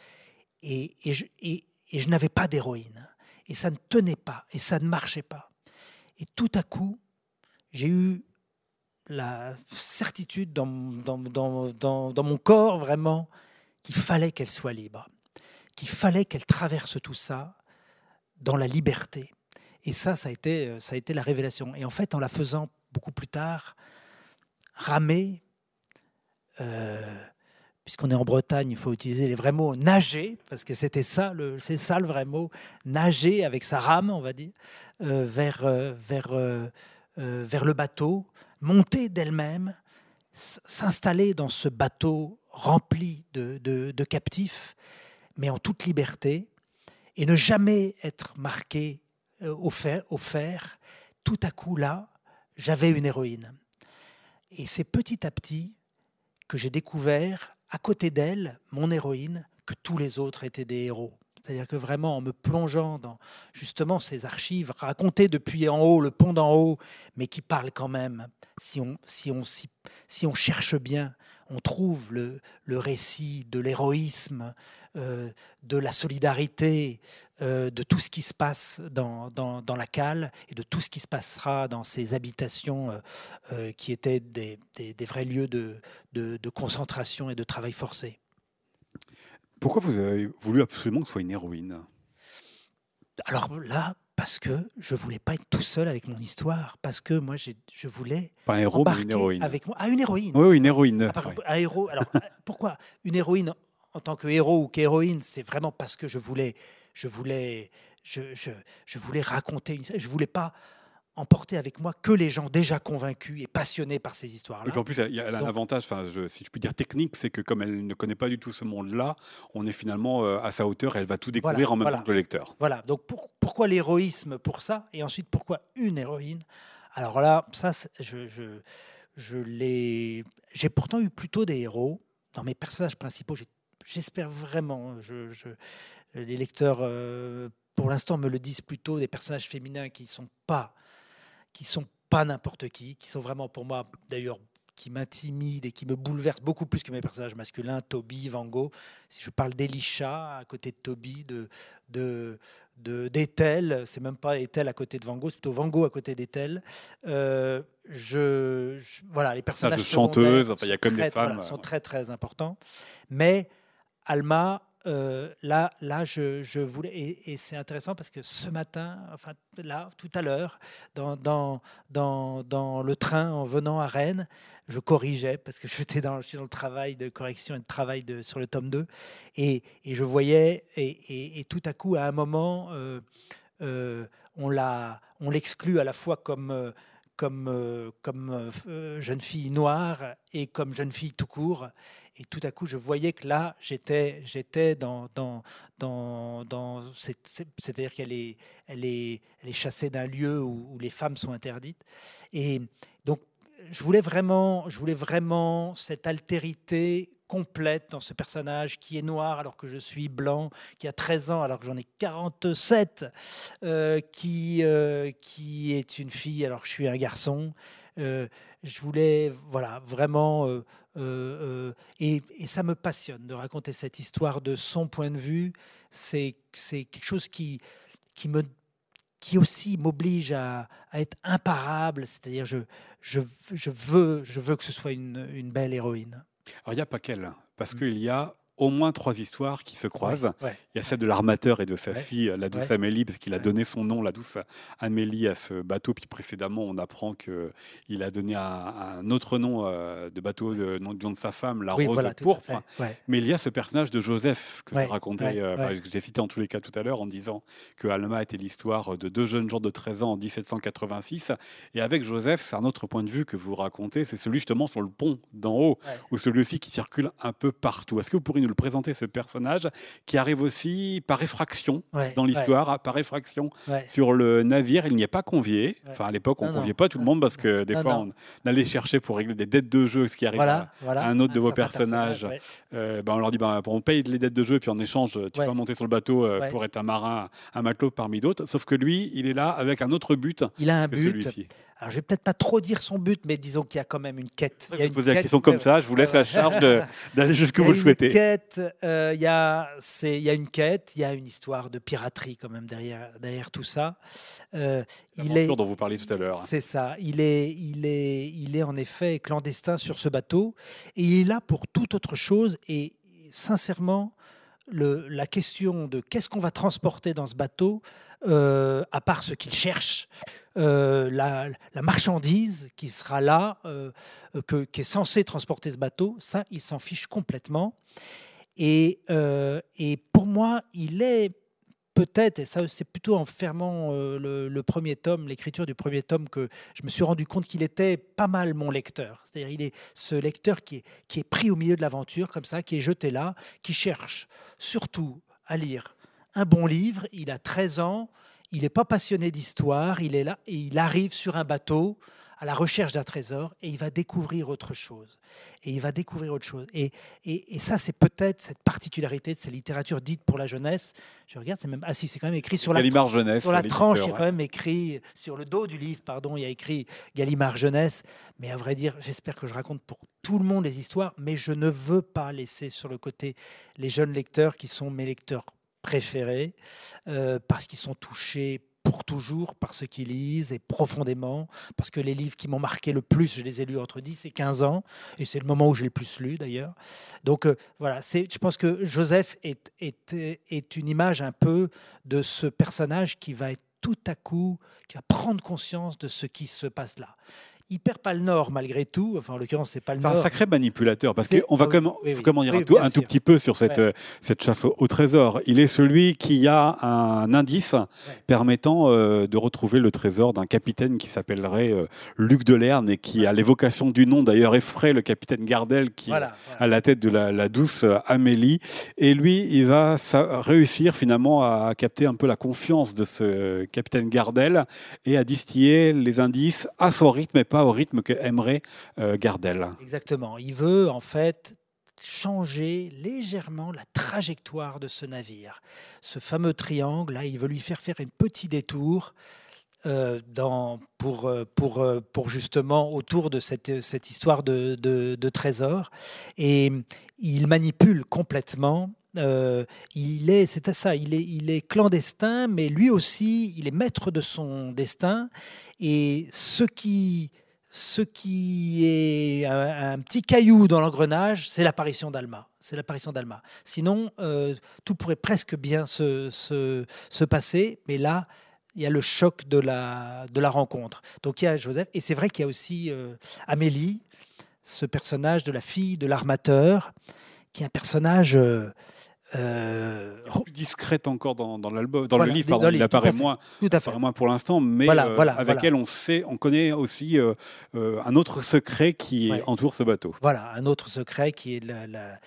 et, et je, et je n'avais pas d'héroïne. Et ça ne tenait pas, et ça ne marchait pas. Et tout à coup, j'ai eu la certitude dans, dans, dans, dans, mon corps vraiment qu'il fallait qu'elle soit libre, qu'il fallait qu'elle traverse tout ça dans la liberté. Et ça, ça a, été, ça a été la révélation. Et en fait, en la faisant beaucoup plus tard, ramer, euh, puisqu'on est en Bretagne, il faut utiliser les vrais mots, nager, parce que c'était ça, c'est ça le vrai mot, nager avec sa rame, on va dire, euh, vers, euh, vers, euh, vers le bateau, monter d'elle-même, s'installer dans ce bateau rempli de, de, captifs, mais en toute liberté, et ne jamais être marqué au fer, au fer. Tout à coup, là, j'avais une héroïne. Et c'est petit à petit que j'ai découvert à côté d'elle, mon héroïne, que tous les autres étaient des héros. C'est-à-dire que vraiment, en me plongeant dans justement ces archives racontées depuis en haut, le pont d'en haut, mais qui parlent quand même, si on, si on, si, on cherche bien, on trouve le, le récit de l'héroïsme, euh, de la solidarité, euh, de tout ce qui se passe dans, dans, dans, la cale et de tout ce qui se passera dans ces habitations euh, qui étaient des, des, des, vrais lieux de, de, de concentration et de travail forcé. Pourquoi vous avez voulu absolument que ce soit une héroïne? Alors là, parce que je voulais pas être tout seul avec mon histoire, parce que moi je voulais pas un héros, mais une héroïne. Avec moi. Ah, une héroïne. Oui, une héroïne. Ah, un héros. Alors pourquoi une héroïne en tant que héros ou qu'héroïne? C'est vraiment parce que je voulais, je voulais, je, je, je voulais raconter une. Je voulais pas emporter avec moi que les gens déjà convaincus et passionnés par ces histoires-là. Et puis en plus, il y a un avantage, enfin, si je puis dire technique, c'est que comme elle ne connaît pas du tout ce monde-là, on est finalement euh, à sa hauteur et elle va tout découvrir en même temps que le lecteur. Voilà, donc pourquoi l'héroïsme pour ça Et ensuite, pourquoi une héroïne? Alors là, ça, je, je, je l'ai... J'ai pourtant eu plutôt des héros. Dans mes personnages principaux, j'espère vraiment, je, les lecteurs, euh, pour l'instant, me le disent plutôt, des personnages féminins qui ne sont pas qui sont pas n'importe qui, qui sont vraiment pour moi d'ailleurs qui m'intimident et qui me bouleversent beaucoup plus que mes personnages masculins, Toby, Van Gogh. Si je parle d'Elisha à côté de Toby, de, de, d'Ethel, c'est même pas Ethel à côté de Van Gogh, c'est plutôt Van Gogh à côté d'Ethel. Euh, je, voilà, les personnages de chanteuses, enfin, il y a comme des femmes, sont très très importants. Mais Alma, euh, là, là, je, voulais, et, c'est intéressant parce que ce matin, enfin là, tout à l'heure, dans, dans, dans, le train en venant à Rennes, je corrigeais parce que j'étais dans, je suis dans le travail de correction et de travail de, sur le tome 2, et, je voyais, et, tout à coup, à un moment, euh, euh, on l'exclut à la fois comme comme, comme jeune fille noire et comme jeune fille tout court. Et tout à coup, je voyais que là, j'étais, j'étais dans, dans, dans, c'est-à-dire qu'elle est, elle est, elle est chassée d'un lieu où, les femmes sont interdites. Et donc, je voulais vraiment, je voulais vraiment cette altérité complète dans ce personnage qui est noir alors que je suis blanc, qui a 13 ans alors que j'en ai 47, euh, qui, euh, qui est une fille alors que je suis un garçon. Euh, je voulais voilà, vraiment euh, euh, et, ça me passionne de raconter cette histoire de son point de vue. C'est quelque chose qui, qui, me, qui aussi m'oblige à, être imparable, c'est-à-dire je, je, je, veux, je veux que ce soit une, une belle héroïne. Alors il n'y a pas qu'elle, parce mmh. qu'il y a au moins trois histoires qui se croisent. Il y a celle de l'armateur et de sa fille, la douce Amélie, parce qu'il a donné son nom, la douce Amélie, à ce bateau. Puis précédemment, on apprend qu'il a donné un, autre nom euh, de bateau, de nom, de sa femme, la Rose pourpre. Mais il y a ce personnage de Joseph que je racontais, euh, que j'ai cité en tous les cas tout à l'heure, en disant que Alma était l'histoire de deux jeunes gens de 13 ans en 1786. Et avec Joseph, c'est un autre point de vue que vous racontez, c'est celui justement sur le pont d'en haut, ou celui aussi qui circule un peu partout. Est-ce que vous pourriez nous présenter ce personnage qui arrive aussi par effraction dans l'histoire, par effraction sur le navire. Il n'y est pas convié. Enfin, à l'époque, on ne conviait pas tout le monde parce que des fois, on allait chercher pour régler des dettes de jeu, ce qui arrive à, un autre de vos personnages. Euh, ben, on leur dit ben, on paye les dettes de jeu, puis en échange, tu vas monter sur le bateau euh, pour être un marin, un matelot parmi d'autres. Sauf que lui, il est là avec un autre but. Il a un but. Alors, je vais peut-être pas trop dire son but, mais disons qu'il y a quand même une quête. Il y a une poser la question comme ça, je vous laisse la charge d'aller jusqu'où vous le souhaitez. Quête, euh, il, y a, il y a une quête, il y a une histoire de piraterie quand même derrière, derrière tout ça. Euh, il est dont vous parliez tout à l'heure. C'est ça. Il est, il, est, il est en effet clandestin sur ce bateau et il est là pour toute autre chose. Et sincèrement, le, la question de qu'est-ce qu'on va transporter dans ce bateau, euh, à part ce qu'il cherche, euh, la, marchandise qui sera là, euh, que, qui est censée transporter ce bateau, ça, il s'en fiche complètement. Et, et, pour moi, il est peut-être, et ça c'est plutôt en fermant le, premier tome, l'écriture du premier tome, que je me suis rendu compte qu'il était pas mal mon lecteur. C'est-à-dire il est ce lecteur qui est, qui est pris au milieu de l'aventure, comme ça, qui est jeté là, qui cherche surtout à lire un bon livre, il a 13 ans, il n'est pas passionné d'histoire, il est là et il arrive sur un bateau à la recherche d'un trésor et il va découvrir autre chose. Et il va découvrir autre chose. Et, et, ça, c'est peut-être cette particularité de ces littératures dites pour la jeunesse. Je regarde, c'est même. Ah si, c'est quand même écrit sur la, jeunesse, sur la tranche, il y a quand même écrit, sur le dos du livre, pardon, il y a écrit Gallimard Jeunesse. Mais à vrai dire, j'espère que je raconte pour tout le monde les histoires, mais je ne veux pas laisser sur le côté les jeunes lecteurs qui sont mes lecteurs préférés, euh, parce qu'ils sont touchés pour toujours par ce qu'ils lisent et profondément, parce que les livres qui m'ont marqué le plus, je les ai lus entre 10 et 15 ans, et c'est le moment où j'ai le plus lu d'ailleurs. Donc euh, voilà, je pense que Joseph est, est, est une image un peu de ce personnage qui va être tout à coup, qui va prendre conscience de ce qui se passe là il perd pas le nord malgré tout. Enfin, en l'occurrence, c'est pas le nord. C'est un sacré manipulateur parce qu'on va quand même, comment dire, un, tout, petit peu sur cette, euh, cette chasse au, trésor. Il est celui qui a un indice permettant euh, de retrouver le trésor d'un capitaine qui s'appellerait euh, Luc Delerne et qui, à l'évocation du nom d'ailleurs, effraie le capitaine Gardel qui est à la tête de la, douce Amélie. Et lui, il va réussir finalement à capter un peu la confiance de ce capitaine Gardel et à distiller les indices à son rythme et pas au rythme que aimerait euh, Gardel. Exactement. Il veut en fait changer légèrement la trajectoire de ce navire. Ce fameux triangle, là, il veut lui faire faire un petit détour euh, dans, pour, euh, pour, pour justement autour de cette, cette histoire de, de, trésor. Et il manipule complètement. il est, c'est à ça, il est, il est clandestin, mais lui aussi, il est maître de son destin. Et ce qui ce qui est un, petit caillou dans l'engrenage, c'est l'apparition d'Alma. C'est l'apparition d'Alma. Sinon, euh, tout pourrait presque bien se, se, passer, mais là, il y a le choc de la, de la rencontre. Donc il y a Joseph, et c'est vrai qu'il y a aussi euh, Amélie, ce personnage de la fille de l'armateur, qui est un personnage euh, euh, plus discrète encore dans, l'album, dans le livre, pardon, il apparaît moins, tout à fait. moins pour l'instant, mais euh, avec elle, on sait, on connaît aussi euh, un autre secret qui entoure ce bateau. Voilà, un autre secret qui est la,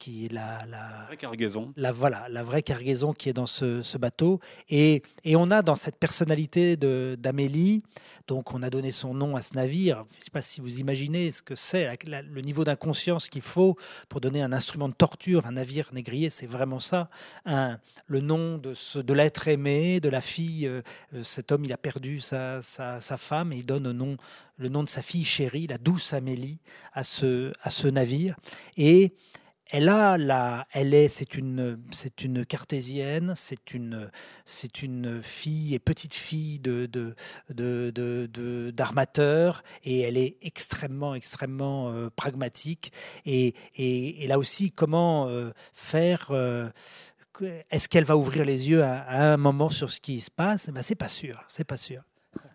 qui est la, la, vraie cargaison. La, voilà, la vraie cargaison qui est dans ce, bateau. Et, et, on a dans cette personnalité d'Amélie, donc on a donné son nom à ce navire. Je ne sais pas si vous imaginez ce que c'est, le niveau d'inconscience qu'il faut pour donner un instrument de torture, un navire négrier, c'est vraiment ça. Un, le nom de, ce, de l'être aimé, de la fille. Euh, euh, cet homme, il a perdu sa, sa, sa femme et il donne le nom, le nom de sa fille chérie, la douce Amélie, à ce, à ce navire. Et elle a la, elle est, c'est une, c'est une cartésienne, c'est une, c'est une fille et petite fille de, de, de, d'armateur, et elle est extrêmement, extrêmement euh, pragmatique. Et, et, là aussi, comment euh, faire euh, Est-ce qu'elle va ouvrir les yeux à, un moment sur ce qui se passe? Ben, C'est pas sûr, c'est pas sûr.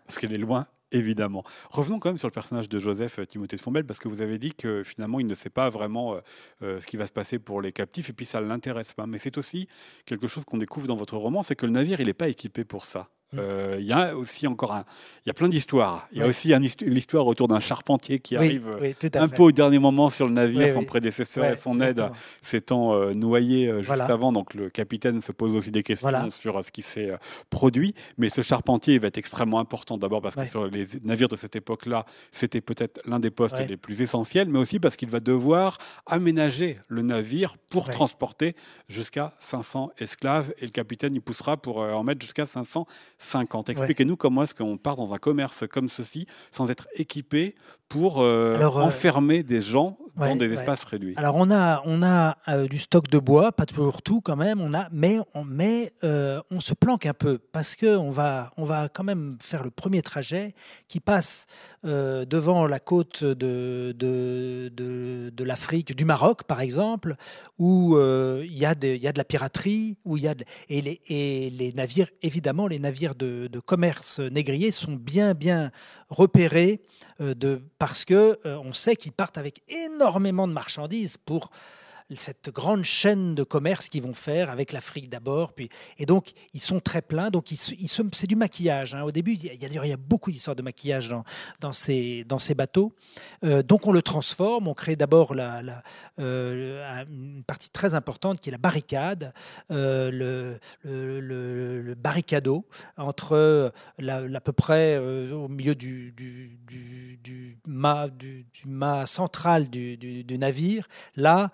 Parce qu'elle est loin Évidemment. Revenons quand même sur le personnage de Joseph euh, Timothée de Fombelle, parce que vous avez dit que finalement, il ne sait pas vraiment euh, euh, ce qui va se passer pour les captifs, et puis ça ne l'intéresse pas. Mais c'est aussi quelque chose qu'on découvre dans votre roman, c'est que le navire, il n'est pas équipé pour ça. Mm. Euh, il y a aussi encore un, il y a plein d'histoires. Il y a aussi l'histoire autour d'un charpentier qui arrive un peu au dernier moment sur le navire, son prédécesseur et son aide s'étant euh, noyé euh, juste avant. Donc le capitaine se pose aussi des questions sur ce qui s'est produit. Mais ce charpentier va être extrêmement important. D'abord parce que sur les navires de cette époque-là, c'était peut-être l'un des postes les plus essentiels, mais aussi parce qu'il va devoir aménager le navire pour transporter jusqu'à 500 esclaves. Et le capitaine y poussera pour en mettre jusqu'à 500 50. Expliquez-nous comment est-ce qu'on part dans un commerce comme ceci sans être équipé pour euh, euh, enfermer des gens dans des espaces réduits. Alors on a, on a euh, du stock de bois, pas toujours tout quand même, on a, mais, on, mais on se planque un peu parce qu'on va, on va quand même faire le premier trajet qui passe devant la côte de, de, de, l'Afrique, du Maroc par exemple, où il y, y, a de la piraterie, où y a et, les, et les navires, évidemment, les navires de, commerce négrier sont bien, bien repérés de parce que euh, on sait qu'ils partent avec énormément de marchandises pour cette grande chaîne de commerce qu'ils vont faire avec l'Afrique d'abord. Puis, et donc, ils sont très pleins. Donc, ils, c'est du maquillage. Hein. Au début, il y, a, il y a beaucoup d'histoires de maquillage dans, dans, ces, dans ces bateaux. Euh, donc, on le transforme. On crée d'abord la, euh, une partie très importante qui est la barricade, euh, le, le, le, barricado entre à peu près au milieu du, du, du, du mât, du, mât central du, du navire. Là,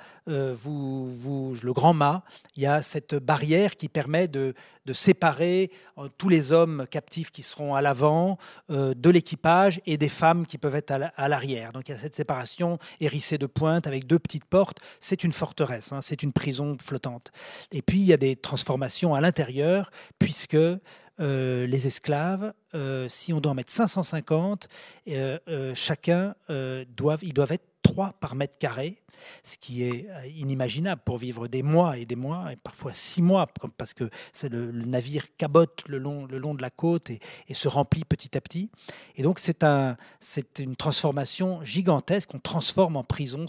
vous, vous, le grand mât, il y a cette barrière qui permet de, séparer euh, tous les hommes captifs qui seront à l'avant euh, de l'équipage et des femmes qui peuvent être à l'arrière. Donc il y a cette séparation hérissée de pointe avec deux petites portes. C'est une forteresse, hein, c'est une prison flottante. Et puis il y a des transformations à l'intérieur puisque euh, les esclaves, si on doit en mettre 550, chacun doivent, ils doivent être 3 par mètre carré, ce qui est euh, inimaginable pour vivre des mois et des mois, et parfois six mois, parce que c'est le, navire cabote le long, le long de la côte et, se remplit petit à petit. Et donc c'est un, une transformation gigantesque, on transforme en prison,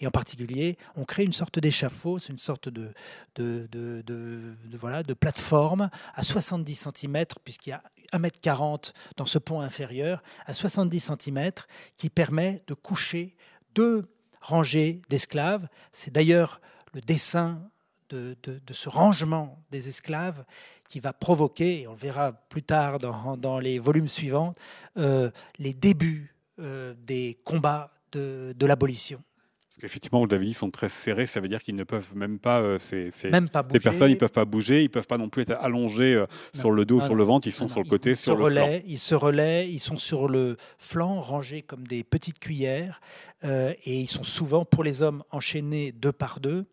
et en particulier, on crée une sorte d'échafaud, c'est une sorte de, de, de, de, voilà, de plateforme à 70 cm, puisqu'il y a 1m40 dans ce pont inférieur, à 70 cm, qui permet de coucher deux rangées d'esclaves. C'est d'ailleurs le dessin de, ce rangement des esclaves qui va provoquer, et on le verra plus tard dans, les volumes suivants, euh, les débuts euh, des combats de l'abolition. Parce qu'effectivement, vous dit, ils sont très serrés, ça veut dire qu'ils ne peuvent même pas, euh, ces, personnes, ils ne peuvent pas bouger, ils ne peuvent pas non plus être allongés euh, sur le dos ou sur le ventre, ils sont sur le côté, ils sur le flanc. Ils se relaient, ils sont sur le flanc, rangés comme des petites cuillères, euh, et ils sont souvent, pour les hommes, enchaînés deux par deux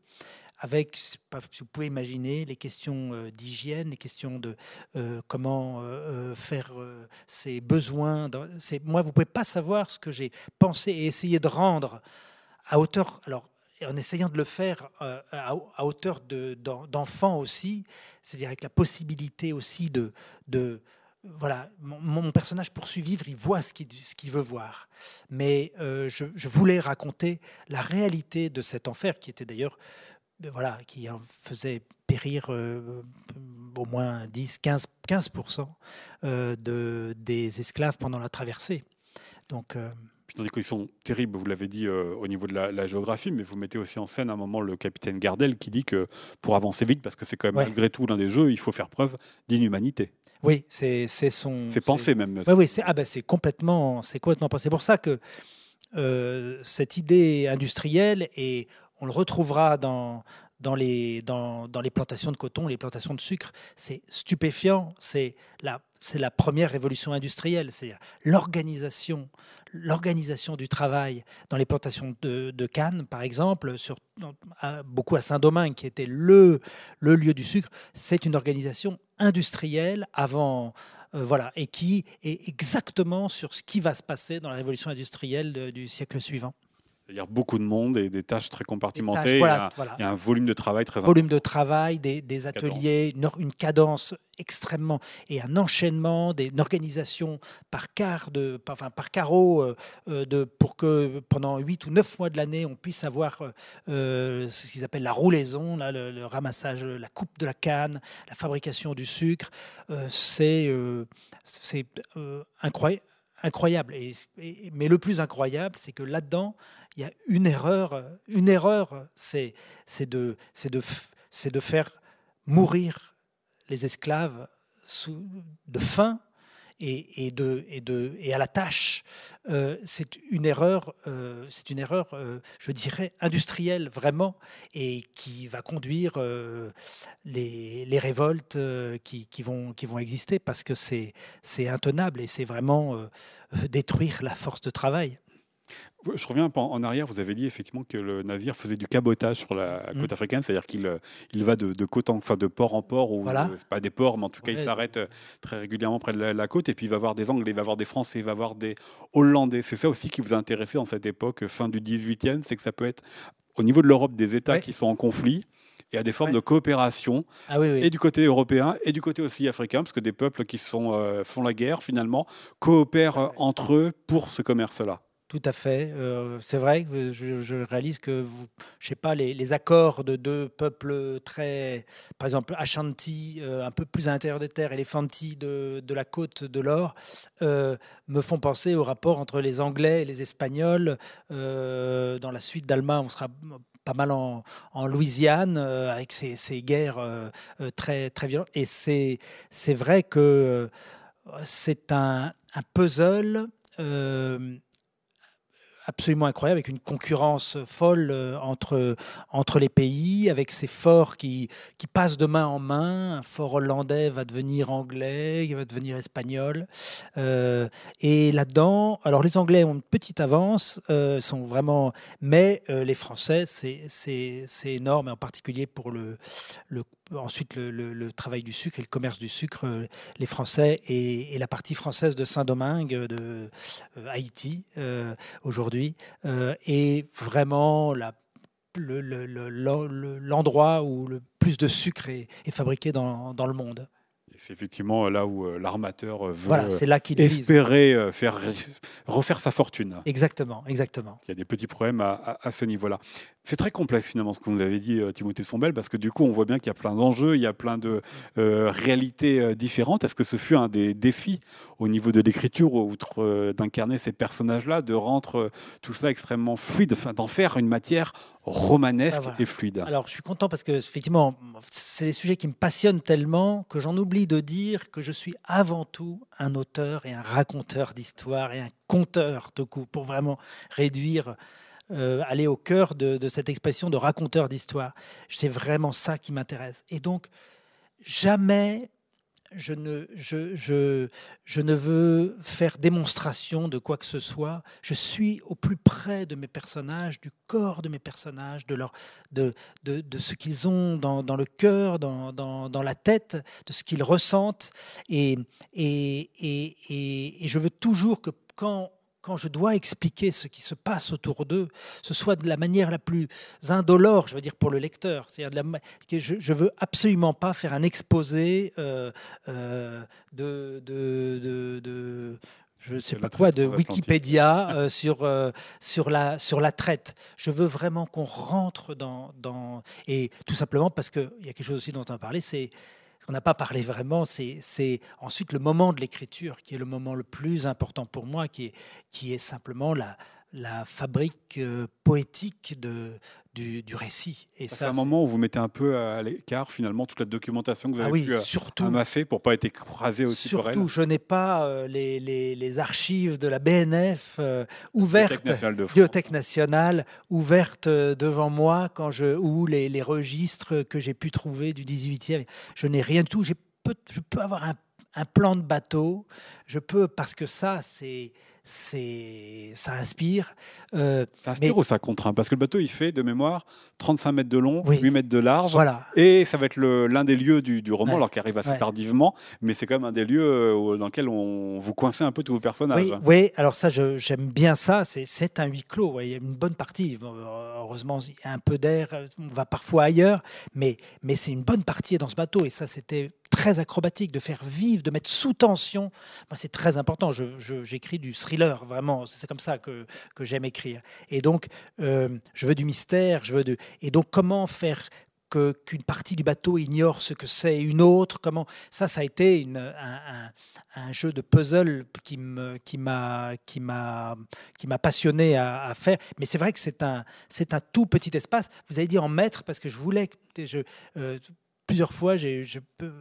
avec, si vous pouvez imaginer, les questions d'hygiène, les questions de comment faire ses besoins. moi, vous ne pouvez pas savoir ce que j'ai pensé et essayé de rendre à hauteur, alors en essayant de le faire euh, à, hauteur d'enfants aussi, c'est-à-dire avec la possibilité aussi de, voilà, mon, personnage pour survivre, il voit ce qu'il veut voir. Mais euh, je, voulais raconter la réalité de cet enfer qui était d'ailleurs, euh, voilà, qui en faisait périr au moins 10, 15, 15% de, des esclaves pendant la traversée. Donc dans des conditions terribles, vous l'avez dit euh, au niveau de la, géographie, mais vous mettez aussi en scène à un moment le capitaine Gardel qui dit que pour avancer vite, parce que c'est quand même malgré tout l'un des jeux, il faut faire preuve d'inhumanité. Oui, c'est son. C'est pensé même. Oui, oui c'est ah ben, complètement, complètement pensé. C'est pour ça que euh, cette idée industrielle, et on le retrouvera dans, dans les, dans, dans, les plantations de coton, les plantations de sucre, c'est stupéfiant. C'est la, c'est la première révolution industrielle, c'est-à-dire l'organisation l'organisation du travail dans les plantations de, Cannes, par exemple, sur, beaucoup à Saint-Domingue, qui était le, le lieu du sucre, c'est une organisation industrielle avant, euh, voilà, et qui est exactement sur ce qui va se passer dans la révolution industrielle du siècle suivant. C'est-à-dire beaucoup de monde et des tâches très compartimentées. il, y a, un volume de travail très volume de travail, des, ateliers, une, cadence extrêmement et un enchaînement, des, une organisation par quart de, enfin par carreau euh, euh, de, pour que pendant 8 ou 9 mois de l'année, on puisse avoir euh, ce qu'ils appellent la roulaison, là, le, ramassage, la coupe de la canne, la fabrication du sucre. c'est c'est incroyable. Et, mais le plus incroyable, c'est que là-dedans, il y a une erreur. Une erreur, c'est de, de, de faire mourir les esclaves sous, de faim et, à la tâche. Euh, c'est une erreur, euh, c'est une erreur, euh, je dirais, industrielle vraiment, et qui va conduire les, révoltes qui vont exister parce que c'est intenable et c'est vraiment détruire la force de travail. Je reviens en arrière, vous avez dit effectivement que le navire faisait du cabotage sur la mm. côte africaine, c'est-à-dire qu'il euh, il va de, côte en, enfin de port en port, ou voilà. pas des ports, mais en tout cas il s'arrête euh, très régulièrement près de la, côte, et puis il va voir des Anglais, il va voir des Français, il va voir des Hollandais. C'est ça aussi qui vous a intéressé en cette époque, fin du 18e, c'est que ça peut être au niveau de l'Europe des États qui sont en conflit, et à des formes de coopération, ah et du côté européen, et du côté aussi africain, parce que des peuples qui sont, euh, font la guerre, finalement, coopèrent entre eux pour ce commerce-là. Tout à fait. Euh, c'est vrai que je, réalise que, je sais pas, les, accords de deux peuples très, par exemple, Ashanti, euh, un peu plus à l'intérieur des terres, et les Fanti de, de la côte de l'Or, euh, me font penser au rapport entre les Anglais et les Espagnols. dans la suite d'Alma, on sera pas mal en, Louisiane, avec ces, ces guerres très, très violentes. Et c'est, c'est vrai que c'est un, un puzzle absolument incroyable, avec une concurrence folle euh, entre, entre les pays, avec ces forts qui, qui passent de main en main. Un fort hollandais va devenir anglais, il va devenir espagnol. Euh, et là-dedans, alors les Anglais ont une petite avance, euh, sont vraiment, mais les Français, c'est énorme, en particulier pour le, le ensuite le, travail du sucre et le commerce du sucre, euh, les Français et, la partie française de Saint-Domingue, de euh, Haïti euh, aujourd'hui, est vraiment l'endroit où le plus de sucre est, fabriqué dans le monde c'est effectivement là où euh, l'armateur euh, veut espérer euh, faire refaire sa fortune. Exactement, exactement. Il y a des petits problèmes à, ce niveau-là. C'est très complexe finalement ce que vous avez dit, Timothée Sombel, parce que du coup on voit bien qu'il y a plein d'enjeux, il y a plein de réalités différentes. Est-ce que ce fut un des défis au niveau de l'écriture, outre d'incarner ces personnages-là, de rendre tout cela extrêmement fluide, d'en faire une matière romanesque ah, et fluide? Alors je suis content parce que effectivement, c'est des sujets qui me passionnent tellement que j'en oublie de dire que je suis avant tout un auteur et un raconteur d'histoire et un conteur de coups, pour vraiment réduire, euh, aller au cœur de, cette expression de raconteur d'histoire. C'est vraiment ça qui m'intéresse. Et donc, jamais je ne, je, je, je, ne veux faire démonstration de quoi que ce soit. Je suis au plus près de mes personnages, du corps de mes personnages, de, leur, de, de, de ce qu'ils ont dans, dans, le cœur, dans, dans, dans, la tête, de ce qu'ils ressentent. Et, et, et, et je veux toujours que quand quand je dois expliquer ce qui se passe autour d'eux, ce soit de la manière la plus indolore, je veux dire pour le lecteur. C'est-à-dire je, ne veux absolument pas faire un exposé euh, euh, de, de, de, je sais pas quoi, de Wikipédia euh, sur, sur, la, sur la traite. Je veux vraiment qu'on rentre dans, dans... Et tout simplement parce qu'il y a quelque chose aussi dont on a parlé, c'est on n'a pas parlé vraiment, c'est ensuite le moment de l'écriture qui est le moment le plus important pour moi, qui est, simplement la, la fabrique euh, poétique de, du, récit. Et c'est un moment où vous mettez un peu à l'écart finalement toute la documentation que vous ah avez pu euh, surtout, amasser pour pas être écrasé aussi surtout, par elle. je n'ai pas euh, les, les, archives de la BNF ouvertes, Bibliothèque nationale, ouvertes devant moi quand je ou les, les registres que j'ai pu trouver du 18e. Je n'ai rien de tout. Je peux avoir un un plan de bateau, je peux, parce que ça, c'est c'est ça inspire. Euh, ça inspire ou ça contraint? Parce que le bateau, il fait de mémoire 35 mètres de long, 8 mètres de large. Voilà. Et ça va être l'un des lieux du, roman, alors qu'il arrive assez tardivement, mais c'est quand même un des lieux euh, dans lequel on, vous coincez un peu tous vos personnages. Oui, alors ça, j'aime bien ça. C'est un huis clos. Il y a une bonne partie. Heureusement, il y a un peu d'air. On va parfois ailleurs, mais, mais c'est une bonne partie dans ce bateau. Et ça, c'était très acrobatique, de faire vivre, de mettre sous tension. Moi, c'est très important. J'écris du thriller, vraiment. C'est comme ça que, que j'aime écrire. Et donc, euh, je veux du mystère. Je veux de... Et donc, comment faire qu'une partie du bateau ignore ce que c'est une autre? Comment? Ça ça a été une, un, jeu de puzzle qui me qui m'a qui m'a qui m'a passionné à, faire mais c'est vrai que c'est un c'est un tout petit espace vous avez dit en mètres parce que je voulais euh, plusieurs fois, j'ai, je peux.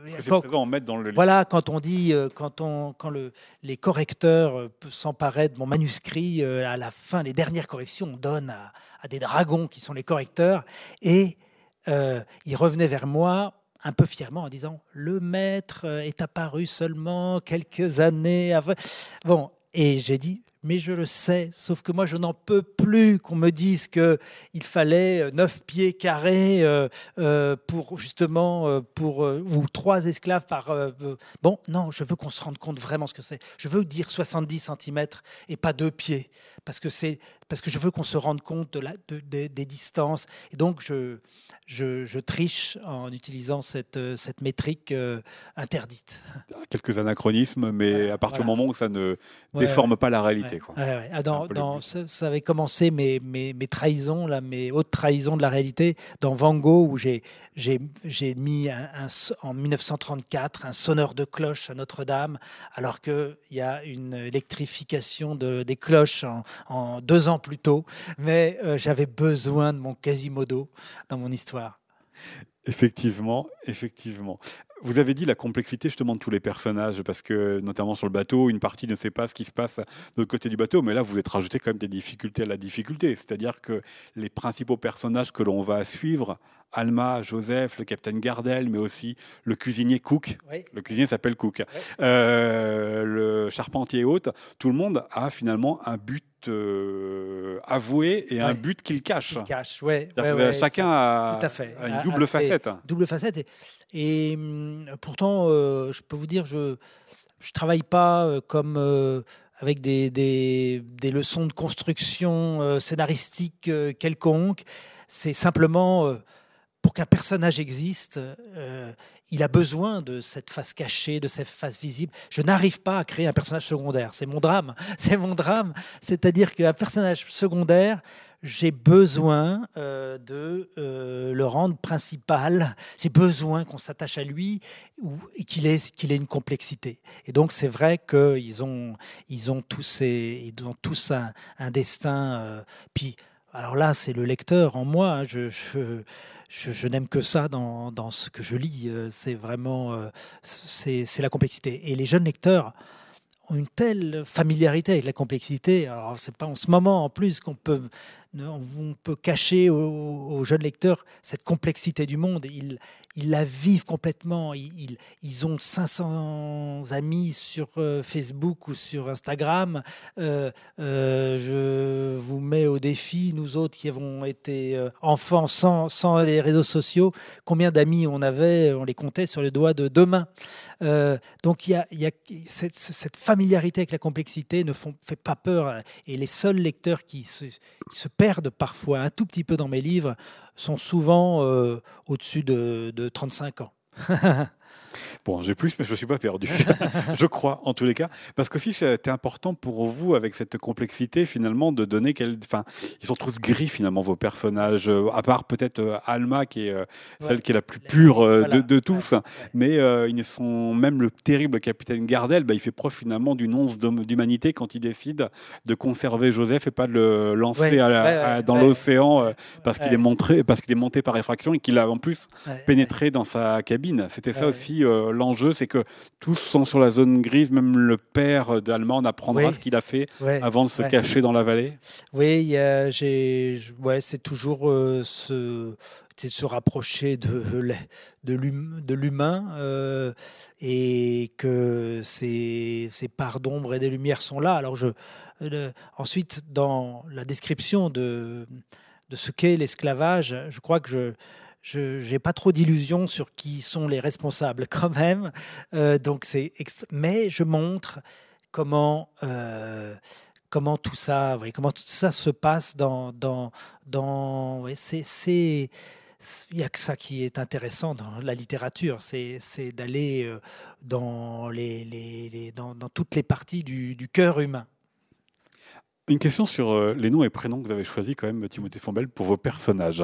en mettre dans le. Voilà, quand on dit, euh, quand on, quand le, les correcteurs euh, s'emparaient de mon manuscrit, euh, à la fin, les dernières corrections, on donne à, à des dragons qui sont les correcteurs, et ils revenaient vers moi un peu fièrement en disant le maître est apparu seulement quelques années avant. Bon, et j'ai dit, mais je le sais, sauf que moi je n'en peux plus qu'on me dise qu'il fallait neuf pieds carrés euh, euh, pour justement, euh, pour, ou trois esclaves par... bon, non, je veux qu'on se rende compte vraiment ce que c'est. Je veux dire 70 cm et pas deux pieds, parce que, c'est, parce que je veux qu'on se rende compte de la, des distances. Et donc je je, triche en utilisant cette, euh, cette métrique euh, interdite. Quelques anachronismes, mais à partir du moment où ça ne déforme pas la réalité. Ah, dans, ça, avait commencé mes, mes, mes, trahisons, là, mes hautes trahisons de la réalité dans Van Gogh, où j'ai mis un, en 1934 un sonneur de cloche à Notre-Dame, alors qu'il y a une électrification de, des cloches en, deux ans plus tôt. Mais euh, j'avais besoin de mon Quasimodo dans mon histoire. Effectivement, effectivement. Vous avez dit la complexité justement de tous les personnages, parce que notamment sur le bateau, une partie ne sait pas ce qui se passe de l'autre côté du bateau, mais là vous êtes rajouté quand même des difficultés à la difficulté. C'est-à-dire que les principaux personnages que l'on va suivre, Alma, Joseph, le capitaine Gardel, mais aussi le cuisinier Cook, le cuisinier s'appelle Cook, euh, le charpentier autres, tout le monde a finalement un but euh, avoué et un but qu'il cache. cache, ouais. chacun a, une double facette. Double facette. Et, hum, pourtant, euh, je peux vous dire, je ne travaille pas euh, comme avec des, des, des, leçons de construction scénaristique quelconque. C'est simplement pour qu'un personnage existe, il a besoin de cette face cachée, de cette face visible. Je n'arrive pas à créer un personnage secondaire. C'est mon drame. C'est mon drame. C'est-à-dire qu'un personnage secondaire, j'ai besoin euh, de euh, le rendre principal. J'ai besoin qu'on s'attache à lui ou qu'il ait, qu'il ait une complexité. Et donc c'est vrai qu'ils ont, ils ont tous, ont tous un, destin. Euh, puis alors là, c'est le lecteur en moi. Hein. je je, n'aime que ça dans, dans, ce que je lis. C'est vraiment euh, c'est la complexité. Et les jeunes lecteurs ont une telle familiarité avec la complexité. Alors, c'est pas en ce moment en plus qu'on peut on peut cacher aux, jeunes lecteurs cette complexité du monde. Ils, la vivent complètement. Ils, ont 500 amis sur euh, Facebook ou sur Instagram. Euh, euh, je vous mets au défi, nous autres qui avons été enfants sans, les réseaux sociaux, combien d'amis on avait On les comptait sur les doigts de deux mains. donc il y a, cette, familiarité avec la complexité ne fait pas peur. Et les seuls lecteurs qui se, qui se perdent parfois un tout petit peu dans mes livres sont souvent euh, au-dessus de, de 35 ans. Bon, j'ai plus, mais je ne me suis pas perdu. je crois, en tous les cas. Parce que si c'était important pour vous, avec cette complexité, finalement, de donner. Quel... Enfin, ils sont tous gris, finalement, vos personnages. Euh, à part peut-être euh, Alma, qui est euh, celle qui est la plus pure de, de, tous. Mais ils sont. Même le terrible capitaine Gardel, bah, il fait preuve, finalement, d'une once d'humanité quand il décide de conserver Joseph et pas de le lancer dans l'océan parce qu'il est, montré, parce qu'il est monté par effraction et qu'il a en plus pénétré dans sa cabine. C'était ça aussi l'enjeu, c'est que tous sont sur la zone grise, même le père d'Alma, on apprendra ce qu'il a fait avant de se cacher dans la vallée. Oui, j'ai, ouais, c'est toujours ce c'est se rapprocher de, de l'humain euh, et que ces, ces parts d'ombre et des lumières sont là. Alors je, ensuite, dans la description de, de ce qu'est l'esclavage, je crois que je n'ai pas trop d'illusions sur qui sont les responsables quand même. Euh, donc mais je montre comment euh, comment tout ça, comment tout ça se passe dans dans dans c'est il n'y a que ça qui est intéressant dans la littérature, c'est d'aller euh, dans, les, dans, toutes les parties du, cœur humain. Une question sur euh, les noms et prénoms que vous avez choisis quand même, Timothée Fombelle, pour vos personnages.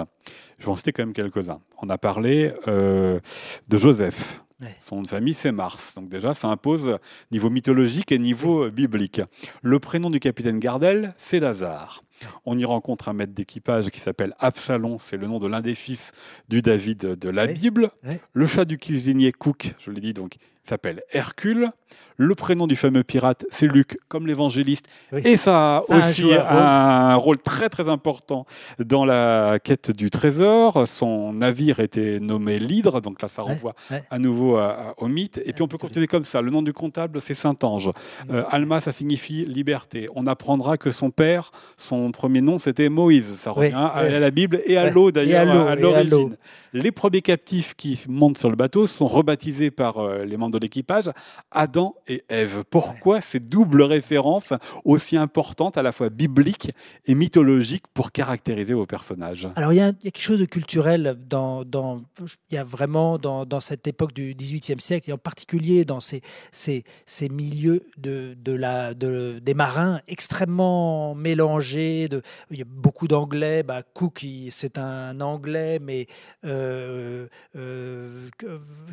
Je vais en citer quand même quelques-uns. On a parlé euh, de Joseph. Son nom de famille, c'est Mars. Donc déjà, ça impose niveau mythologique et niveau biblique. Le prénom du capitaine Gardel, c'est Lazare. On y rencontre un maître d'équipage qui s'appelle Absalom, c'est le nom de l'un des fils du David de la Bible. Le chat du cuisinier Cook, je l'ai dit, donc s'appelle Hercule. Le prénom du fameux pirate, c'est Luc, comme l'évangéliste. Et ça a aussi un, rôle très très important dans la quête du trésor. Son navire était nommé l'Hydre, donc là ça renvoie à nouveau au mythe. Et puis on peut continuer comme ça. Le nom du comptable, c'est Saint-Ange. Euh, Alma, ça signifie liberté. On apprendra que son père, son premier nom, c'était Moïse. Ça revient à la Bible et à l'eau d'ailleurs, à l'origine. Les premiers captifs qui montent sur le bateau sont rebaptisés par euh, les membres de l'équipage Adam et Ève. Pourquoi ces doubles références aussi importantes, à la fois bibliques et mythologiques, pour caractériser vos personnages? Alors il y, a quelque chose de culturel dans, dans il y a vraiment dans, dans, cette époque du XVIIIe siècle, et en particulier dans ces, ces, ces milieux de, de la, de, des marins extrêmement mélangés. De, il y a beaucoup d'anglais. Bah, Cook, c'est un anglais, mais euh, euh,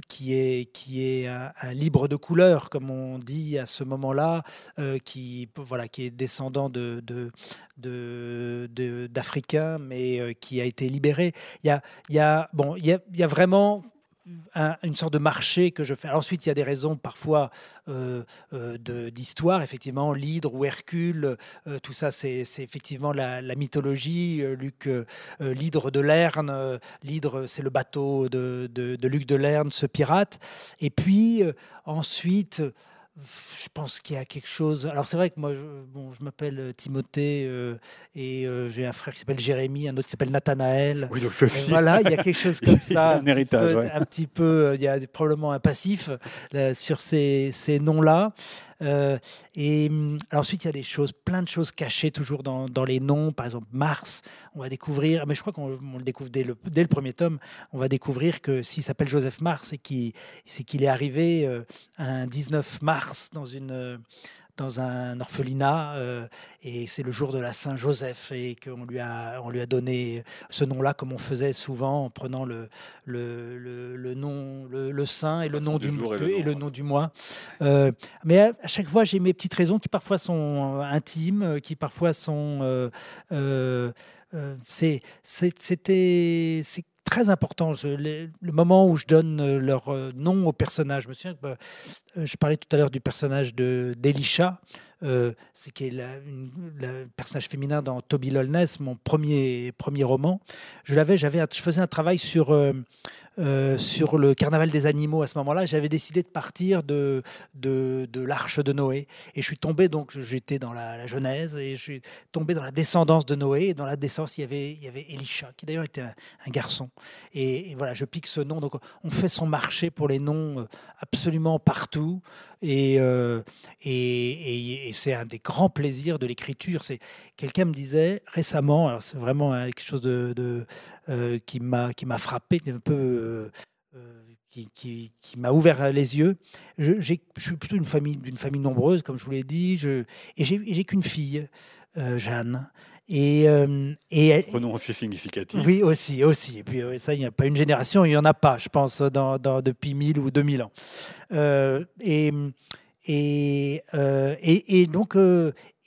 qui est, qui est un, libre de couleur, comme on dit à ce moment-là, euh, qui, voilà, qui est descendant de, d'Africains, mais qui a été libéré. Il y a, il y a, bon, il y a vraiment une sorte de marché que je fais. ensuite, il y a des raisons parfois euh, euh d'histoire, effectivement, l'hydre ou Hercule, euh, tout ça, c'est effectivement la, mythologie. Euh, Luc, l'hydre de Lerne, l'hydre, c'est le bateau de, de, de, Luc de Lerne, ce pirate. Et puis, ensuite, je pense qu'il y a quelque chose. Alors c'est vrai que moi, je, bon, je m'appelle euh, Timothée euh, et euh, j'ai un frère qui s'appelle Jérémie, un autre qui s'appelle Nathanaël. Oui, donc ceci. voilà, il y a quelque chose comme ça. un, héritage. un petit peu, il y a probablement un passif sur ces, ces noms-là. Euh, et hum, ensuite, il y a des choses, plein de choses cachées toujours dans, les noms. Par exemple, Mars, on va découvrir, mais je crois qu'on le découvre dès le, premier tome, on va découvrir que s'il s'appelle Joseph Mars, c'est qu'il est arrivé euh, un 19 mars dans une dans un orphelinat euh, et c'est le jour de la Saint-Joseph et qu'on lui a, on lui a donné ce nom-là comme on faisait souvent en prenant le, le, le, nom, le, saint et le nom du, et le, nom du mois. Euh, mais à, chaque fois, j'ai mes petites raisons qui parfois sont euh, intimes, qui parfois sont... c'était très important. le, moment où je donne leur nom au personnage. Je me souviens que bah, euh, je parlais tout à l'heure du personnage d'Elisha, euh, c'est qui est le personnage féminin dans Toby Lolness, mon premier premier roman. Je l'avais, j'avais, je faisais un travail sur euh, euh, sur le carnaval des animaux à ce moment-là. J'avais décidé de partir de, de, l'arche de Noé. Et je suis tombé, donc j'étais dans la, Genèse, et je suis tombé dans la descendance de Noé. Et dans la descendance, il y avait, il y avait Elisha, qui d'ailleurs était un, garçon. Et, voilà, je pique ce nom. Donc on fait son marché pour les noms absolument partout. Et, euh, et, c'est un des grands plaisirs de l'écriture. C'est quelqu'un me disait récemment, alors c'est vraiment quelque chose de, de euh, qui m'a qui m'a frappé, un peu euh, euh, qui, qui, qui m'a ouvert les yeux. Je, je, suis plutôt une famille d'une famille nombreuse, comme je vous l'ai dit, je, et j'ai qu'une fille, Jeanne. Et, et Pronom aussi significatif. Oui, aussi, aussi. Et puis ça, il n'y a pas une génération, il n'y en a pas, je pense, dans, dans, depuis 1000 ou 2000 ans. et, et, et, et, donc,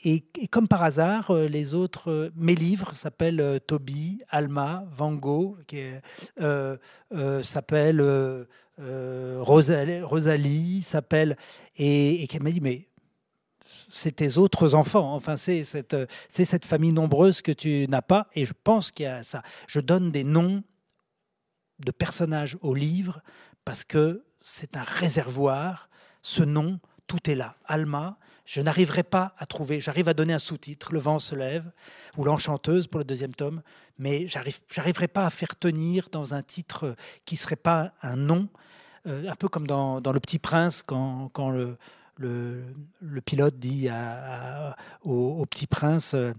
et, comme par hasard, euh, les autres, euh, mes livres s'appellent euh, Toby, Alma, Van Gogh, qui s'appelle Rosalie, s'appelle et, et qui m'a dit mais c'est tes autres enfants. Enfin, c'est cette, c'est cette famille nombreuse que tu n'as pas. Et je pense qu'il y a ça. Je donne des noms de personnages au livre parce que c'est un réservoir. Ce nom, tout est là. Alma, je n'arriverai pas à trouver, j'arrive à donner un sous-titre, Le vent se lève, ou L'enchanteuse pour le deuxième tome, mais j'arriverai pas à faire tenir dans un titre qui serait pas un nom, euh, un peu comme dans, Le Petit Prince, quand, quand le, le, pilote dit au, Petit Prince, euh,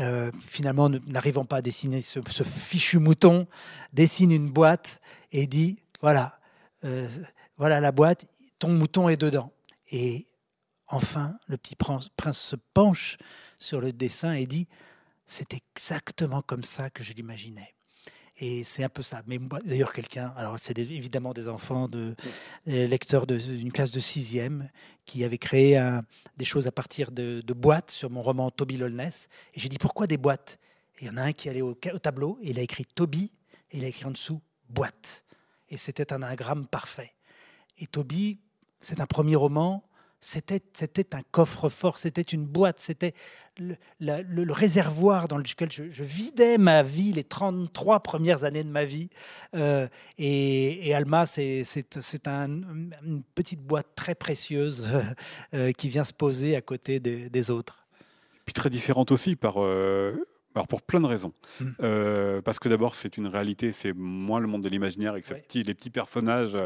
euh, finalement, n'arrivant pas à dessiner ce, fichu mouton, dessine une boîte et dit, voilà, voilà la boîte, ton mouton est dedans. Et Enfin, le petit prince, se penche sur le dessin et dit C'est exactement comme ça que je l'imaginais. Et c'est un peu ça. Mais d'ailleurs, quelqu'un, alors c'est évidemment des enfants de euh, lecteurs d'une classe de sixième qui avait créé des choses à partir de, boîtes sur mon roman Toby Lolness. Et j'ai dit pourquoi des boîtes? Il y en a un qui allait au, au, tableau et il a écrit Toby et il a écrit en dessous boîte. Et c'était un anagramme parfait. Et Toby, c'est un premier roman c'était un coffre-fort, c'était une boîte, c'était le, réservoir dans lequel je, vidais ma vie, les 33 premières années de ma vie. Euh, et, Alma, c'est une petite boîte très précieuse euh, qui vient se poser à côté des autres. Puis très différente aussi par euh, alors pour plein de raisons. Mm. Euh, parce que d'abord, c'est une réalité, c'est moins le monde de l'imaginaire avec les petits personnages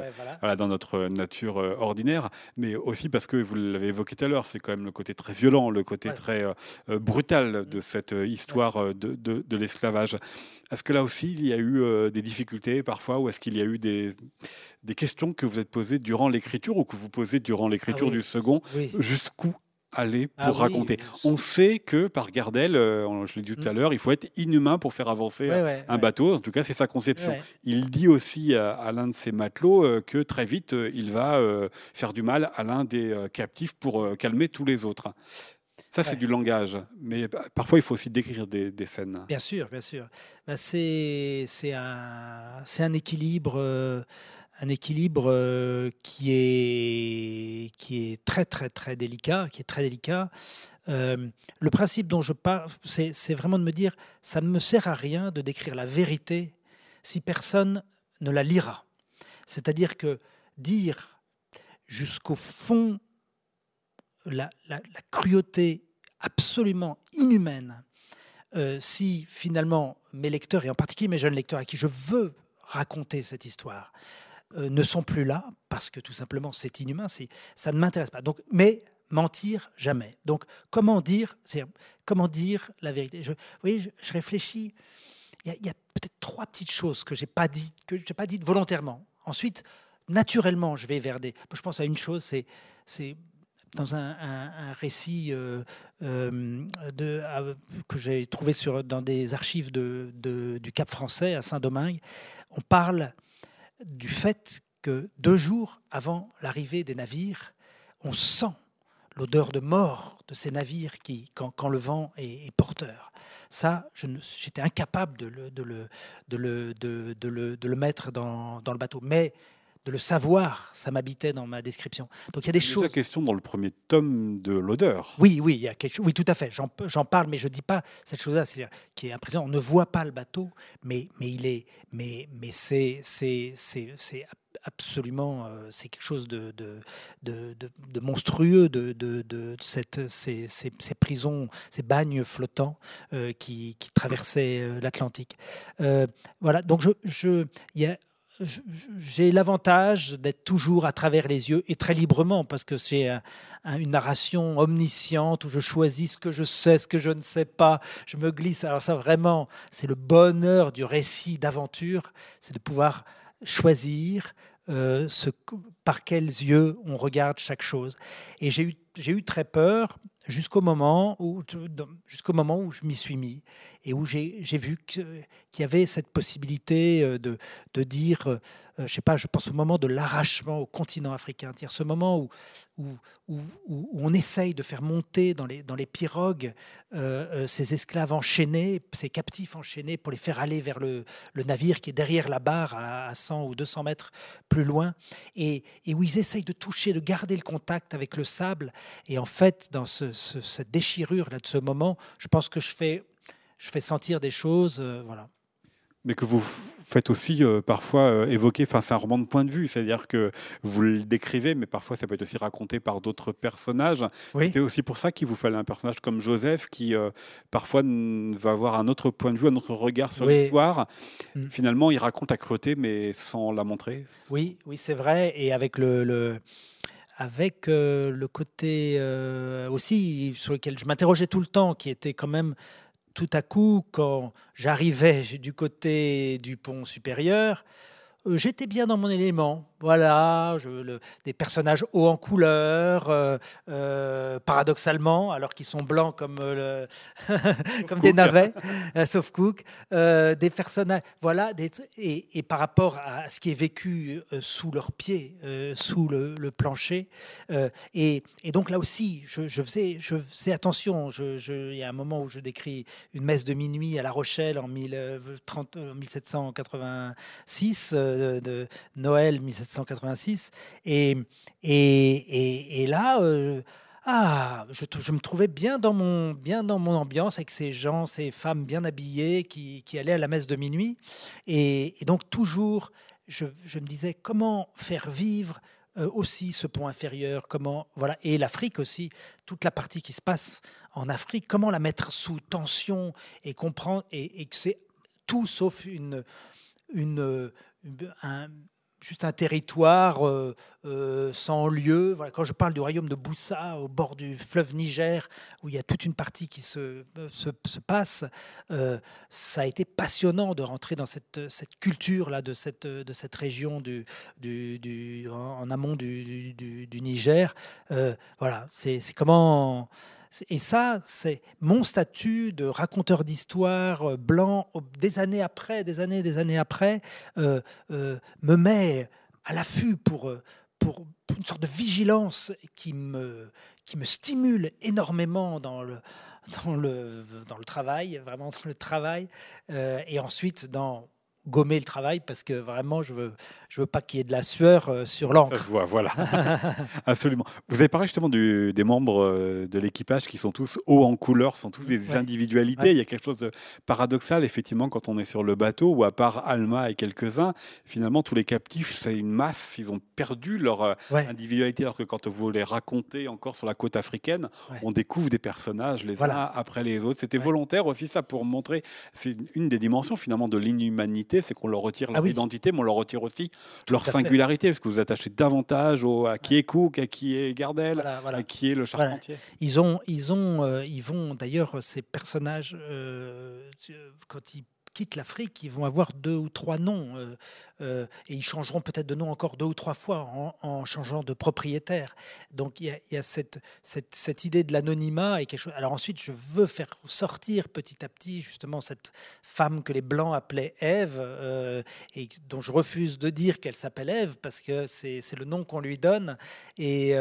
voilà. dans notre nature euh, ordinaire, mais aussi parce que, vous l'avez évoqué tout à l'heure, c'est quand même le côté très violent, le côté très euh, brutal de cette histoire de, de, l'esclavage. Est-ce que là aussi, il y a eu des difficultés parfois, ou est-ce qu'il y a eu des, des questions que vous êtes posées durant l'écriture ou que vous posez durant l'écriture ah du second Jusqu'où aller pour ah raconter. On sait que par Gardel, euh, je l'ai dit tout à mm. l'heure, il faut être inhumain pour faire avancer un bateau. En tout cas, c'est sa conception. Il dit aussi à, l'un de ses matelots euh, que très vite, euh, il va faire du mal à l'un des captifs pour calmer tous les autres. Ça, c'est du langage. Mais parfois, il faut aussi décrire des, scènes. Bien sûr, bien sûr. Bah, c'est un, un équilibre un équilibre euh, qui est, qui est très très très délicat, qui est très délicat. Euh, le principe dont je parle, c'est vraiment de me dire, ça ne me sert à rien de décrire la vérité si personne ne la lira. C'est-à-dire que dire jusqu'au fond la, cruauté absolument inhumaine, euh, si finalement mes lecteurs, et en particulier mes jeunes lecteurs à qui je veux raconter cette histoire, euh, ne sont plus là parce que tout simplement c'est inhumain, ça ne m'intéresse pas. Donc, mais mentir jamais. Donc comment dire, comment dire la vérité? Je, Vous voyez, je, réfléchis. Il y a, peut-être trois petites choses que j'ai pas dites, que j'ai pas dites volontairement. Ensuite, naturellement, je vais vers des. Je pense à une chose, c'est c'est dans un, récit euh, euh, de, que j'ai trouvé sur, dans des archives de, du Cap français à Saint-Domingue, on parle du fait que deux jours avant l'arrivée des navires, on sent l'odeur de mort de ces navires qui, quand, le vent est, porteur. Ça, j'étais incapable de le, mettre dans, dans, le bateau. Mais de le savoir, ça m'habitait dans ma description. Donc il y a des choses. la question dans le premier tome de l'odeur. Oui, oui, il y a quelque. Oui, tout à fait. J'en parle, mais je dis pas cette chose-là, c'est qui est impressionnant. On ne voit pas le bateau, mais mais il est, mais mais c'est c'est c'est absolument, euh, c'est quelque chose de, de, de, de monstrueux de, cette, ces, ces, ces, prisons, ces bagnes flottants euh, qui, qui, traversaient euh, l'Atlantique. voilà, donc je, je, il y a j'ai l'avantage d'être toujours à travers les yeux et très librement parce que c'est une narration omnisciente où je choisis ce que je sais, ce que je ne sais pas. Je me glisse. Alors ça vraiment, c'est le bonheur du récit d'aventure, c'est de pouvoir choisir euh, ce, par quels yeux on regarde chaque chose. Et j'ai eu, eu très peur jusqu'au moment où jusqu'au moment où je m'y suis mis et où j'ai vu qu'il y avait cette possibilité euh, de, dire, euh, je sais pas, je pense au moment de l'arrachement au continent africain, dire ce moment où, on essaye de faire monter dans les, pirogues euh, ces esclaves enchaînés, ces captifs enchaînés pour les faire aller vers le, navire qui est derrière la barre à, 100 ou 200 mètres plus loin et, où ils essayent de toucher, de garder le contact avec le sable. Et en fait, dans ce, cette déchirure là de ce moment, je pense que je fais je fais sentir des choses, euh, voilà. Mais que vous faites aussi euh, parfois euh, évoquer, enfin c'est un roman de point de vue, c'est-à-dire que vous le décrivez, mais parfois ça peut être aussi raconté par d'autres personnages. Oui. C'est aussi pour ça qu'il vous fallait un personnage comme Joseph qui parfois va avoir un autre point de vue, un autre regard sur l'histoire. Mm. Finalement, il raconte à côté, mais sans la montrer. Oui, oui, c'est vrai, et avec le, le avec le côté aussi sur lequel je m'interrogeais tout le temps, qui était quand même tout à coup, quand j'arrivais du côté du pont supérieur, euh, j'étais bien dans mon élément. Voilà, je, des personnages hauts en couleur, euh, euh, paradoxalement, alors qu'ils sont blancs comme, comme des navets, sauf Cook. des personnages, voilà, et, par rapport à ce qui est vécu sous leurs pieds, sous le, plancher. Et, donc là aussi, je, faisais, je faisais attention. il y a un moment où je décris une messe de minuit à La Rochelle en 1786 de, Noël 1786. Et, et, et, là, euh, ah, je, je, me trouvais bien dans, mon, bien dans mon ambiance avec ces gens, ces femmes bien habillées qui, qui allaient à la messe de minuit. Et, donc toujours, je, je, me disais comment faire vivre euh, aussi ce pont inférieur, comment voilà et l'Afrique aussi, toute la partie qui se passe en Afrique, comment la mettre sous tension et comprendre et, et que c'est tout sauf une une un, juste un territoire euh, euh, sans lieu. Voilà, quand je parle du royaume de Boussa, au bord du fleuve Niger, où il y a toute une partie qui se, se, passe, euh, ça a été passionnant de rentrer dans cette, cette culture-là, de cette, de cette région du, du en, amont du, du Niger. voilà, c'est comment et ça, c'est mon statut de raconteur d'histoire euh, blanc, des années après, des années, des années après, euh, euh, me met à l'affût pour, pour, une sorte de vigilance qui me, qui me stimule énormément dans le, dans le, dans le travail, vraiment dans le travail, et ensuite dans gommer le travail parce que vraiment, je veux, je veux pas qu'il y ait de la sueur euh, sur l'encre. Ça se voit, voilà. Absolument. Vous avez parlé justement du, des membres euh, de l'équipage qui sont tous hauts en couleur, sont tous des individualités. Il y a quelque chose de paradoxal, effectivement, quand on est sur le bateau, où à part Alma et quelques-uns, finalement, tous les captifs, c'est une masse. Ils ont perdu leur euh, individualité, alors que quand vous les racontez encore sur la côte africaine, on découvre des personnages les uns après les autres. C'était volontaire aussi, ça, pour montrer. C'est une des dimensions, finalement, de l'inhumanité, c'est qu'on leur retire leur ah identité, mais on leur retire aussi leur singularité, parce que vous attachez davantage au, à qui est Cook, à qui est Gardel, à qui est le charpentier. Ils, ont, ils, ont, euh, ils vont d'ailleurs, ces personnages, euh, quand ils quittent l'Afrique, ils vont avoir deux ou trois noms euh, euh, et ils changeront peut-être de nom encore deux ou trois fois en, changeant de propriétaire. Donc il y a, cette, idée de l'anonymat et quelque chose. Alors ensuite, je veux faire sortir petit à petit justement cette femme que les Blancs appelaient Ève euh, et dont je refuse de dire qu'elle s'appelle Ève parce que c'est le nom qu'on lui donne et,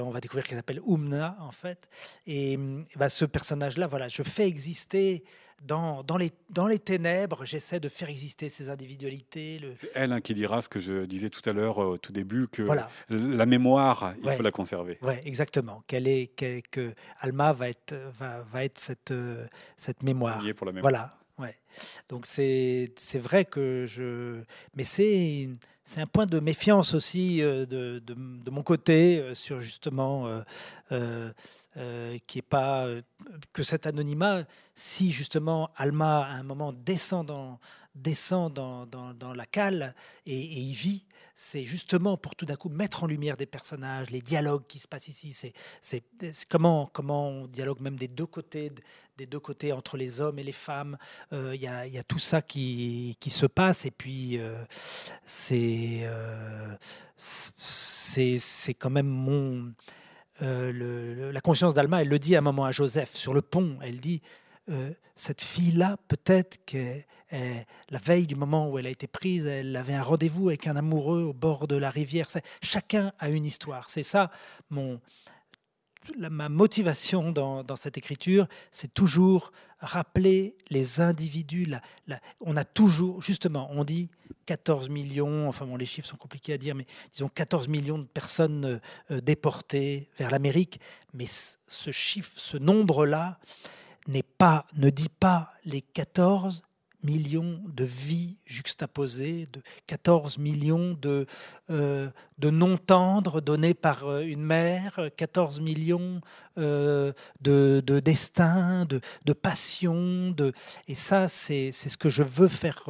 on va découvrir qu'elle s'appelle Oumna en fait. Et, bah, ce personnage-là, voilà, je fais exister dans, dans, les, dans les ténèbres, j'essaie de faire exister ces individualités. C'est elle hein, qui dira ce que je disais tout à l'heure euh, au tout début, que la mémoire, il faut la conserver. Oui, exactement. Qu'elle est, que Alma va être, va, va être cette, euh, cette mémoire. Pour la mémoire. Voilà. Ouais. Donc c'est vrai que je... Mais c'est c'est un point de méfiance aussi euh, de, de, de mon côté sur justement euh, qui est pas euh, que cet anonymat, si justement Alma à un moment descend dans, descend dans, dans, la cale et, et y vit, c'est justement pour tout d'un coup mettre en lumière des personnages, les dialogues qui se passent ici. C'est comment, comment on dialogue même des deux côtés, des deux côtés entre les hommes et les femmes. Euh, il y, a, y, a, tout ça qui, qui, se passe et puis c'est c'est quand même mon la conscience d'Alma, elle le dit à un moment à Joseph sur le pont. Elle dit cette fille-là, peut-être que la veille du moment où elle a été prise, elle avait un rendez-vous avec un amoureux au bord de la rivière. Chacun a une histoire. C'est ça mon, ma motivation dans, cette écriture, c'est toujours rappeler les individus. on a toujours, justement, on dit 14 millions, enfin bon, les chiffres sont compliqués à dire, mais disons 14 millions de personnes euh, euh, déportées vers l'Amérique. Mais ce chiffre, ce nombre-là, n'est pas, ne dit pas les 14 millions de vies juxtaposées, de 14 millions de, euh, de noms tendres donnés par euh, une mère, 14 millions euh, de, de destins, de, de passions. De... Et ça, c'est ce que je veux faire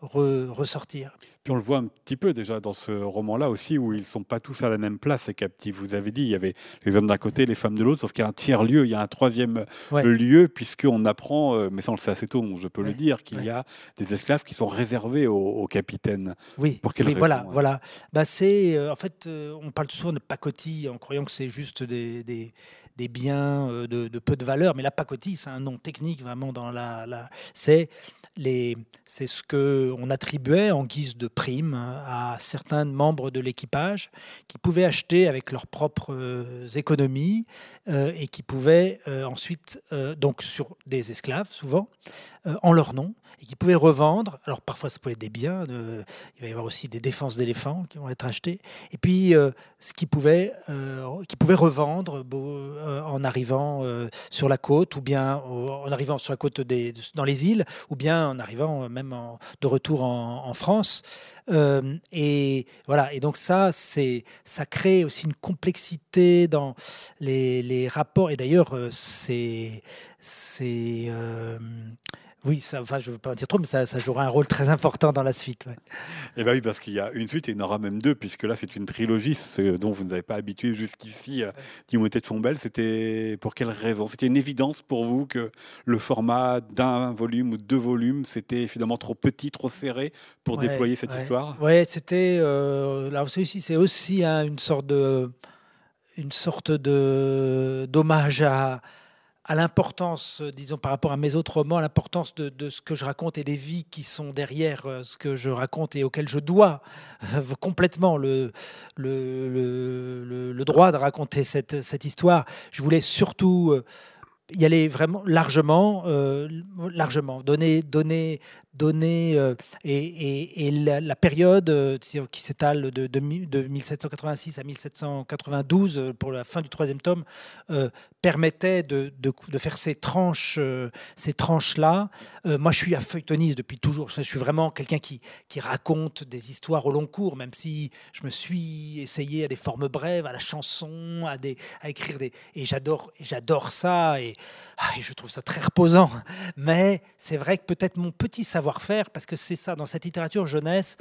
ressortir. Puis on le voit un petit peu déjà dans ce roman-là aussi, où ils ne sont pas tous à la même place, ces captifs. Vous avez dit, il y avait les hommes d'un côté, les femmes de l'autre, sauf qu'il y a un tiers-lieu, il y a un troisième lieu, puisqu'on apprend, euh, mais ça on le sait assez tôt, je peux le dire, qu'il y a des esclaves qui sont réservés aux, capitaines. Oui, pour quelle voilà, voilà. Bah, c'est, euh, en fait, euh, on parle souvent de pacotille en croyant que c'est juste des, des des biens de, peu de valeur, mais la pacotille, c'est un nom technique vraiment dans la, la c'est c'est ce qu'on attribuait en guise de à certains membres de l'équipage qui pouvaient acheter avec leurs propres euh, économies euh, et qui pouvaient euh, ensuite, donc sur des esclaves souvent, en leur nom, et qui pouvaient revendre. Alors parfois ça pouvait être des biens, il va y avoir aussi des défenses d'éléphants qui vont être achetées, et puis ce qui pouvait, qui pouvait revendre en arrivant sur la côte, ou bien en arrivant sur la côte des, dans les îles, ou bien en arrivant euh, même de retour en, France. Euh, et voilà. Et donc ça, ça crée aussi une complexité dans les, rapports. Et d'ailleurs, euh, c'est c'est oui, ça, enfin, je ne veux pas en dire trop, mais ça, jouera un rôle très important dans la suite. Et eh bien oui, parce qu'il y a une suite et il y en aura même deux, puisque là, c'est une trilogie ce dont vous n'avez pas habitué jusqu'ici, euh, Timothée de Fombelle. C'était pour quelle raison? C'était une évidence pour vous que le format d'un volume ou deux volumes, c'était finalement trop petit, trop serré pour déployer cette histoire? Oui, c'était. Euh, là aussi, c'est aussi une sorte de. Une sorte de d'hommage à, l'importance, euh, disons par rapport à mes autres romans, à l'importance de, ce que je raconte et des vies qui sont derrière euh, ce que je raconte et auxquelles je dois euh, complètement le, droit de raconter cette, histoire. Je voulais surtout y aller vraiment largement, largement, donner, donner, donner euh, et, la, période euh, qui s'étale de, de, 1786 à 1792 euh, pour la fin du troisième tome permettait de, de, faire ces tranches, ces tranches là. moi, je suis un feuilletoniste depuis toujours. Je suis vraiment quelqu'un qui, qui raconte des histoires au long cours, même si je me suis essayé à des formes brèves, à la chanson, à, des, à écrire des et j'adore j'adore ça et, ah, je trouve ça très reposant. Mais c'est vrai que peut-être mon petit savoir faire parce que c'est ça, dans cette littérature jeunesse,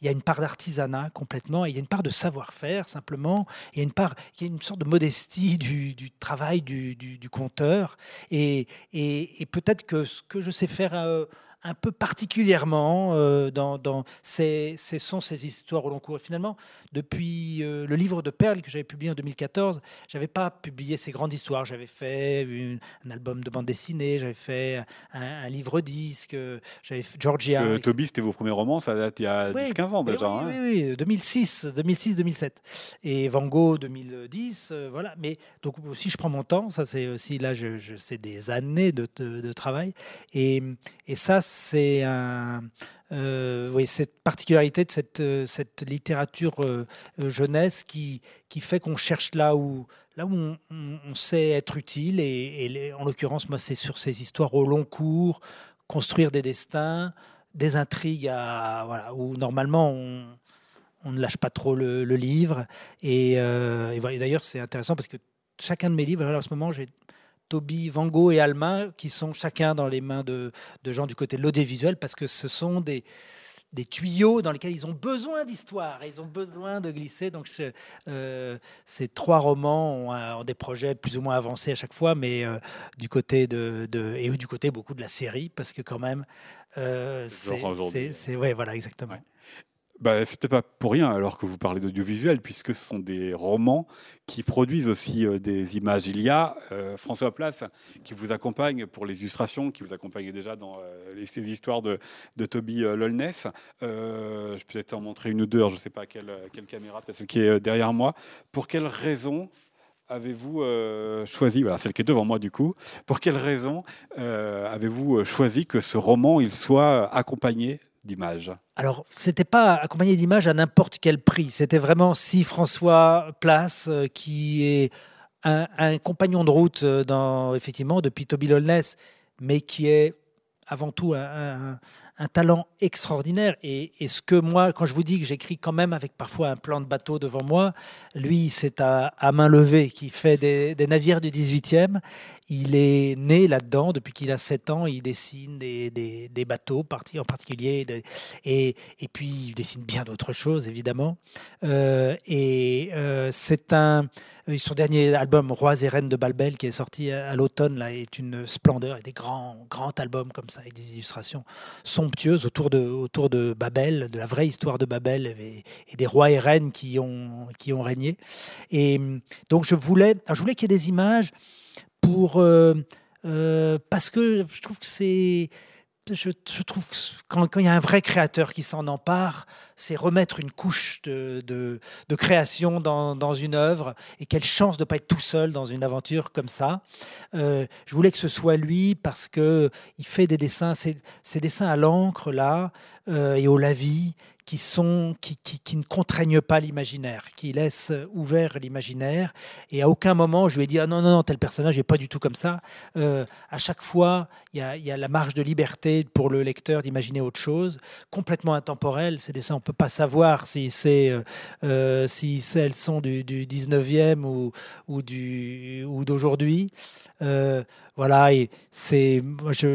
il y a une part d'artisanat complètement, et il y a une part de savoir-faire simplement, il y a une part, il y a une sorte de modestie du, travail du, du, conteur, et, et, peut-être que ce que je sais faire euh, un peu particulièrement euh, dans, dans ces, ces, sont ces histoires au long cours. Et finalement, depuis euh, le livre de Perles que j'avais publié en 2014, j'avais pas publié ces grandes histoires. J'avais fait un album de bande dessinée, j'avais fait un, livre disque, j'avais Georgia. Euh, Toby, c'était vos premiers romans, ça date il y a 10-15 ans déjà. Oui, hein. oui, oui, 2006, 2006-2007. Et Van Gogh 2010, voilà. Mais donc aussi, je prends mon temps. Ça, c'est aussi là, je, je c'est des années de, de, de travail. Et, et ça, c'est un, euh, cette particularité de cette, euh, cette littérature euh, jeunesse qui, qui fait qu'on cherche là où, là où on, sait être utile. Et, en l'occurrence, moi, c'est sur ces histoires au long cours, construire des destins, des intrigues à, voilà, où normalement on, ne lâche pas trop le, livre. Et, d'ailleurs, c'est intéressant parce que chacun de mes livres, en ce moment, j'ai Toby, Van Gogh et Alma, qui sont chacun dans les mains de, gens du côté de l'audiovisuel, parce que ce sont des, des tuyaux dans lesquels ils ont besoin d'histoire, ils ont besoin de glisser. Donc euh, ces trois romans ont, des projets plus ou moins avancés à chaque fois, mais euh, du côté de, et du côté beaucoup de la série, parce que quand même, euh, c'est ouais, voilà exactement. Bah, c'est peut-être pas pour rien alors que vous parlez d'audiovisuel, puisque ce sont des romans qui produisent aussi euh, des images. Il y a euh, François Place qui vous accompagne pour les illustrations, qui vous accompagne déjà dans euh, les, histoires de, de Toby Lolness. je peux peut-être en montrer une ou deux, je ne sais pas quelle, quelle caméra, peut-être ce qui est derrière moi. Pour quelles raisons avez-vous choisi, voilà, celle qui est devant moi du coup, pour quelles raisons avez-vous choisi que ce roman il soit accompagné d'images Alors, c'était pas accompagné d'images à n'importe quel prix. C'était vraiment si François Place, euh, qui est un, compagnon de route euh, dans, effectivement, depuis Toby Lolness, mais qui est avant tout un, talent extraordinaire. Et, ce que moi, quand je vous dis que j'écris quand même avec parfois un plan de bateau devant moi, lui, c'est à, main levée qui fait des, des navires du 18e. Il est né là-dedans depuis qu'il a 7 ans. Il dessine des, des, bateaux en particulier. et, et, puis, il dessine bien d'autres choses, évidemment. Euh, et euh, c'est un. Son dernier album, Rois et Reines de Balbel, qui est sorti à, l'automne, là, est une splendeur. Et des grands, grands albums comme ça, avec des illustrations somptueuses autour de, autour de Babel, de la vraie histoire de Babel et, et des rois et reines qui ont, qui ont régné. Et donc, je voulais, je voulais qu'il y ait des images pour euh, euh, parce que je trouve que c'est je, trouve quand, il y a un vrai créateur qui s'en empare, c'est remettre une couche de, de, création dans, dans, une œuvre. Et quelle chance de ne pas être tout seul dans une aventure comme ça. Euh, je voulais que ce soit lui parce que il fait des dessins, ces, ces dessins à l'encre là et au lavis qui, sont, qui, qui, ne contraignent pas l'imaginaire, qui laissent ouvert l'imaginaire. Et à aucun moment, je lui ai dit, ah non, non, non, tel personnage n'est pas du tout comme ça. Euh, à chaque fois, il y, a, y, a, la marge de liberté pour le lecteur d'imaginer autre chose, complètement intemporel. Ces dessins, on ne peut pas savoir si, c'est, euh, euh si elles sont du, du 19e ou, ou, du, ou d'aujourd'hui. Euh, voilà, c'est,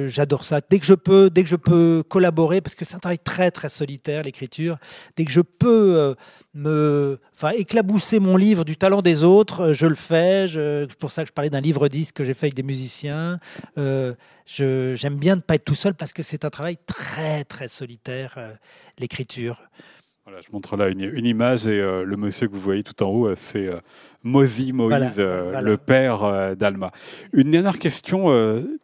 j'adore ça. Dès que je peux, dès que je peux collaborer, parce que c'est un travail très très solitaire l'écriture. Dès que je peux euh, me, enfin, éclabousser mon livre du talent des autres, euh, je le fais. c'est pour ça que je parlais d'un livre disque que j'ai fait avec des musiciens. J'aime bien ne pas être tout seul parce que c'est un travail très très solitaire l'écriture je montre là une, image et euh, le monsieur que vous voyez tout en haut, euh, c'est euh, Moïse, le père d'Alma. Une dernière question,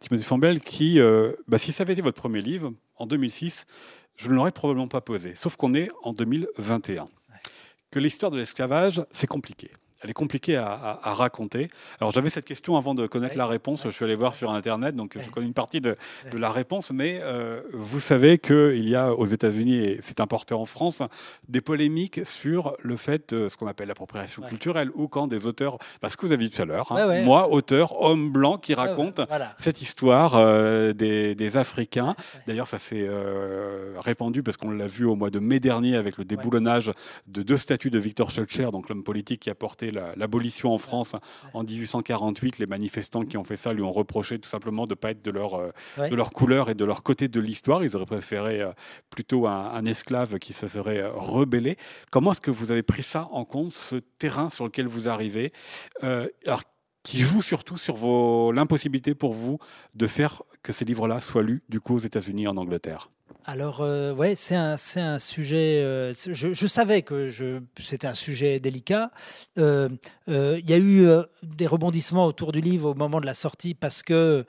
Timothy Fambel, qui, bah, si ça avait été votre premier livre, en 2006, je ne l'aurais probablement pas posé. Sauf qu'on est en 2021. Que l'histoire de l'esclavage, c'est compliqué elle est compliquée à, raconter. Alors j'avais cette question avant de connaître la réponse. Je suis allé voir sur Internet, donc je connais une partie de, la réponse. Mais euh, vous savez qu'il y a aux États-Unis, et c'est importé en France, des polémiques sur le fait de ce qu'on appelle l'appropriation culturelle, ou quand des auteurs, parce que vous avez dit tout à l'heure, hein, moi, auteur, homme blanc, qui raconte cette histoire euh, des, Africains. D'ailleurs, ça s'est euh, répandu parce qu'on l'a vu au mois de mai dernier avec le déboulonnage de deux statues de Victor Schulcher, donc l'homme politique qui a porté l'abolition en France en 1848. Les manifestants qui ont fait ça lui ont reproché tout simplement de ne pas être de leur, euh, de leur couleur et de leur côté de l'histoire. Ils auraient préféré euh, plutôt un, esclave qui se serait euh, rebellé. Comment est-ce que vous avez pris ça en compte, ce terrain sur lequel vous arrivez alors, qui joue surtout sur l'impossibilité pour vous de faire que ces livres-là soient lus du coup aux États-Unis et en Angleterre? Alors, euh, ouais, c'est un, sujet. Euh, je, savais que c'était un sujet délicat. Euh, il y a eu des rebondissements autour du livre au moment de la sortie parce que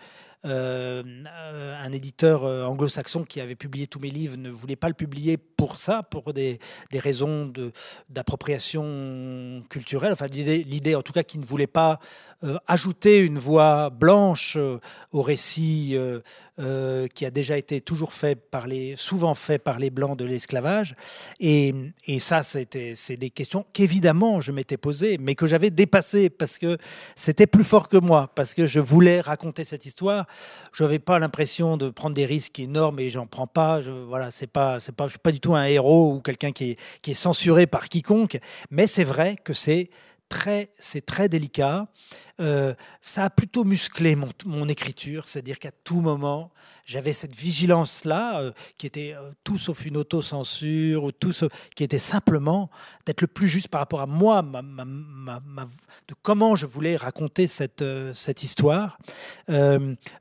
un éditeur anglo-saxon qui avait publié tous mes livres ne voulait pas le publier pour ça, pour des, des raisons d'appropriation culturelle. Enfin, l'idée, en tout cas, qui ne voulait pas ajouter une voix blanche au récit euh, qui a déjà été toujours fait par les, souvent fait par les blancs de l'esclavage. Et, et, ça, c'est des questions qu'évidemment je m'étais posées, mais que j'avais dépassées parce que c'était plus fort que moi, parce que je voulais raconter cette histoire. Je n'avais pas l'impression de prendre des risques énormes et j'en prends pas. Je, voilà, c'est pas, c'est pas, je suis pas du tout un héros ou quelqu'un qui est, qui est censuré par quiconque. Mais c'est vrai que c'est très, c'est très délicat. Euh, ça a plutôt musclé mon, écriture, c'est-à-dire qu'à tout moment, j'avais cette vigilance-là, euh, qui était euh, tout sauf une autocensure, ou tout qui était simplement d'être le plus juste par rapport à moi, de comment je voulais raconter cette histoire.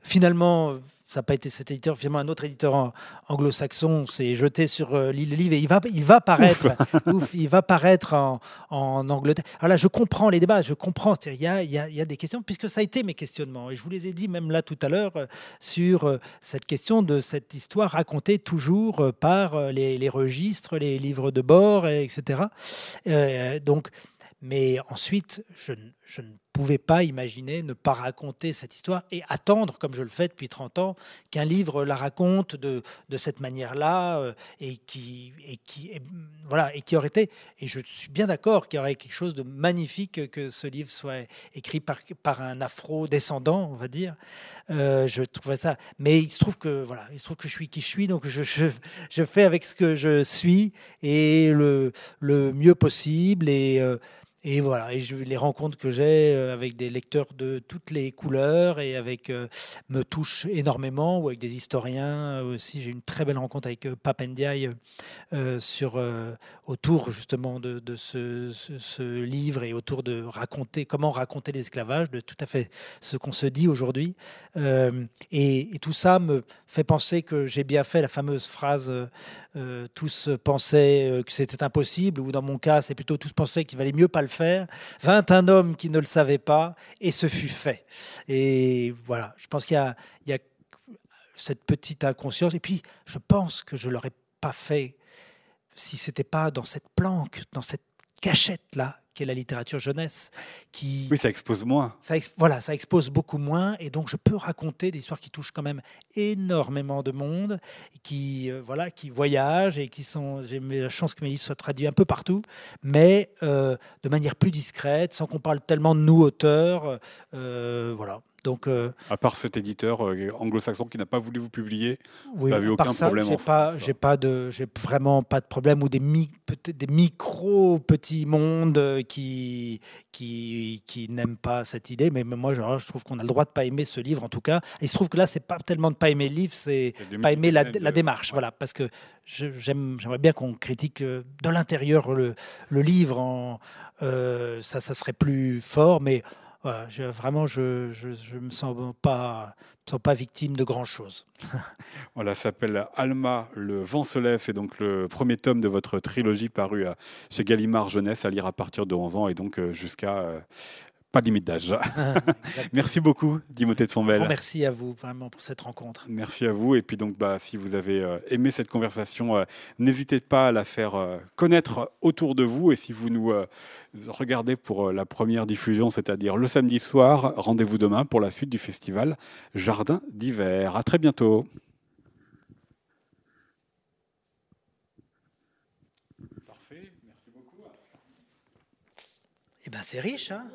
finalement, ça n'a pas été cet éditeur, finalement un autre éditeur anglo-saxon s'est jeté sur le livre et il va, il va paraître, ouf. il va paraître en, en, Angleterre. Alors là, je comprends les débats, je comprends, il y a, y a, y a, des questions, puisque ça a été mes questionnements, et je vous les ai dit même là tout à l'heure, sur cette question de cette histoire racontée toujours par les, les registres, les livres de bord, etc. Euh, donc, mais ensuite, je, je, ne pouvais pas imaginer ne pas raconter cette histoire et attendre, comme je le fais depuis 30 ans, qu'un livre la raconte de, de cette manière-là euh, et, qui, et, qui, voilà, et qui aurait été, et je suis bien d'accord qu'il y aurait quelque chose de magnifique que ce livre soit écrit par, par un afro-descendant, on va dire. Euh, je trouvais ça. Mais il se trouve que, voilà, il se trouve que je suis qui je suis, donc je, je, je fais avec ce que je suis et le, le mieux possible. Et. Euh, et voilà, et je, les rencontres que j'ai euh, avec des lecteurs de toutes les couleurs et avec euh, me touchent énormément, ou avec des historiens aussi. J'ai une très belle rencontre avec euh, Papendiaï euh, sur, autour justement de, ce, livre et autour de raconter comment raconter l'esclavage, de tout à fait ce qu'on se dit aujourd'hui. Euh, et, et, tout ça me fait penser que j'ai bien fait la fameuse phrase euh, tous pensaient que c'était impossible, ou dans mon cas, c'est plutôt tous pensaient qu'il valait mieux pas le faire. Vint un homme qui ne le savait pas, et ce fut fait. Et voilà, je pense qu'il y, a cette petite inconscience. Et puis, je pense que je l'aurais pas fait si c'était pas dans cette planque, dans cette cachette là qu'est la littérature jeunesse. Qui, oui, ça expose moins. Ça voilà, ça expose beaucoup moins. Et donc, je peux raconter des histoires qui touchent quand même énormément de monde, qui, euh, voilà, qui voyagent et qui sont. J'ai la chance que mes livres soient traduits un peu partout, mais euh, de manière plus discrète, sans qu'on parle tellement de nous, auteurs. Euh, voilà. Donc, euh, à part cet éditeur euh, anglo-saxon qui n'a pas voulu vous publier, oui, vous n'avez aucun ça, problème. J'ai pas, j'ai pas de, j'ai vraiment pas de problème ou des mi, des micro petits mondes qui qui, qui n'aiment pas cette idée. Mais moi, genre, je trouve qu'on a le droit de pas aimer ce livre en tout cas. Et il se trouve que là, c'est pas tellement de pas aimer le livre, c'est pas aimer la, de, la démarche, ouais. voilà, parce que j'aime, j'aimerais bien qu'on critique euh, de l'intérieur le, le livre. En, euh, ça, ça serait plus fort, mais vraiment, je ne me sens pas, sens pas victime de grand-chose. voilà, ça s'appelle Alma, Le vent se lève. C'est donc le premier tome de votre trilogie paru chez Gallimard Jeunesse, à lire à partir de 11 ans et donc jusqu'à euh, pas de limite d'âge. merci beaucoup, Timothée de Fombelle. Bon, merci à vous vraiment pour cette rencontre. Merci à vous. Et puis donc, bah, si vous avez euh, aimé cette conversation, euh, n'hésitez pas à la faire euh, connaître autour de vous. Et si vous nous regardez pour la première diffusion, c'est-à-dire le samedi soir, rendez-vous demain pour la suite du festival Jardin d'hiver. À très bientôt. Parfait, merci beaucoup. Eh ben, c'est riche, hein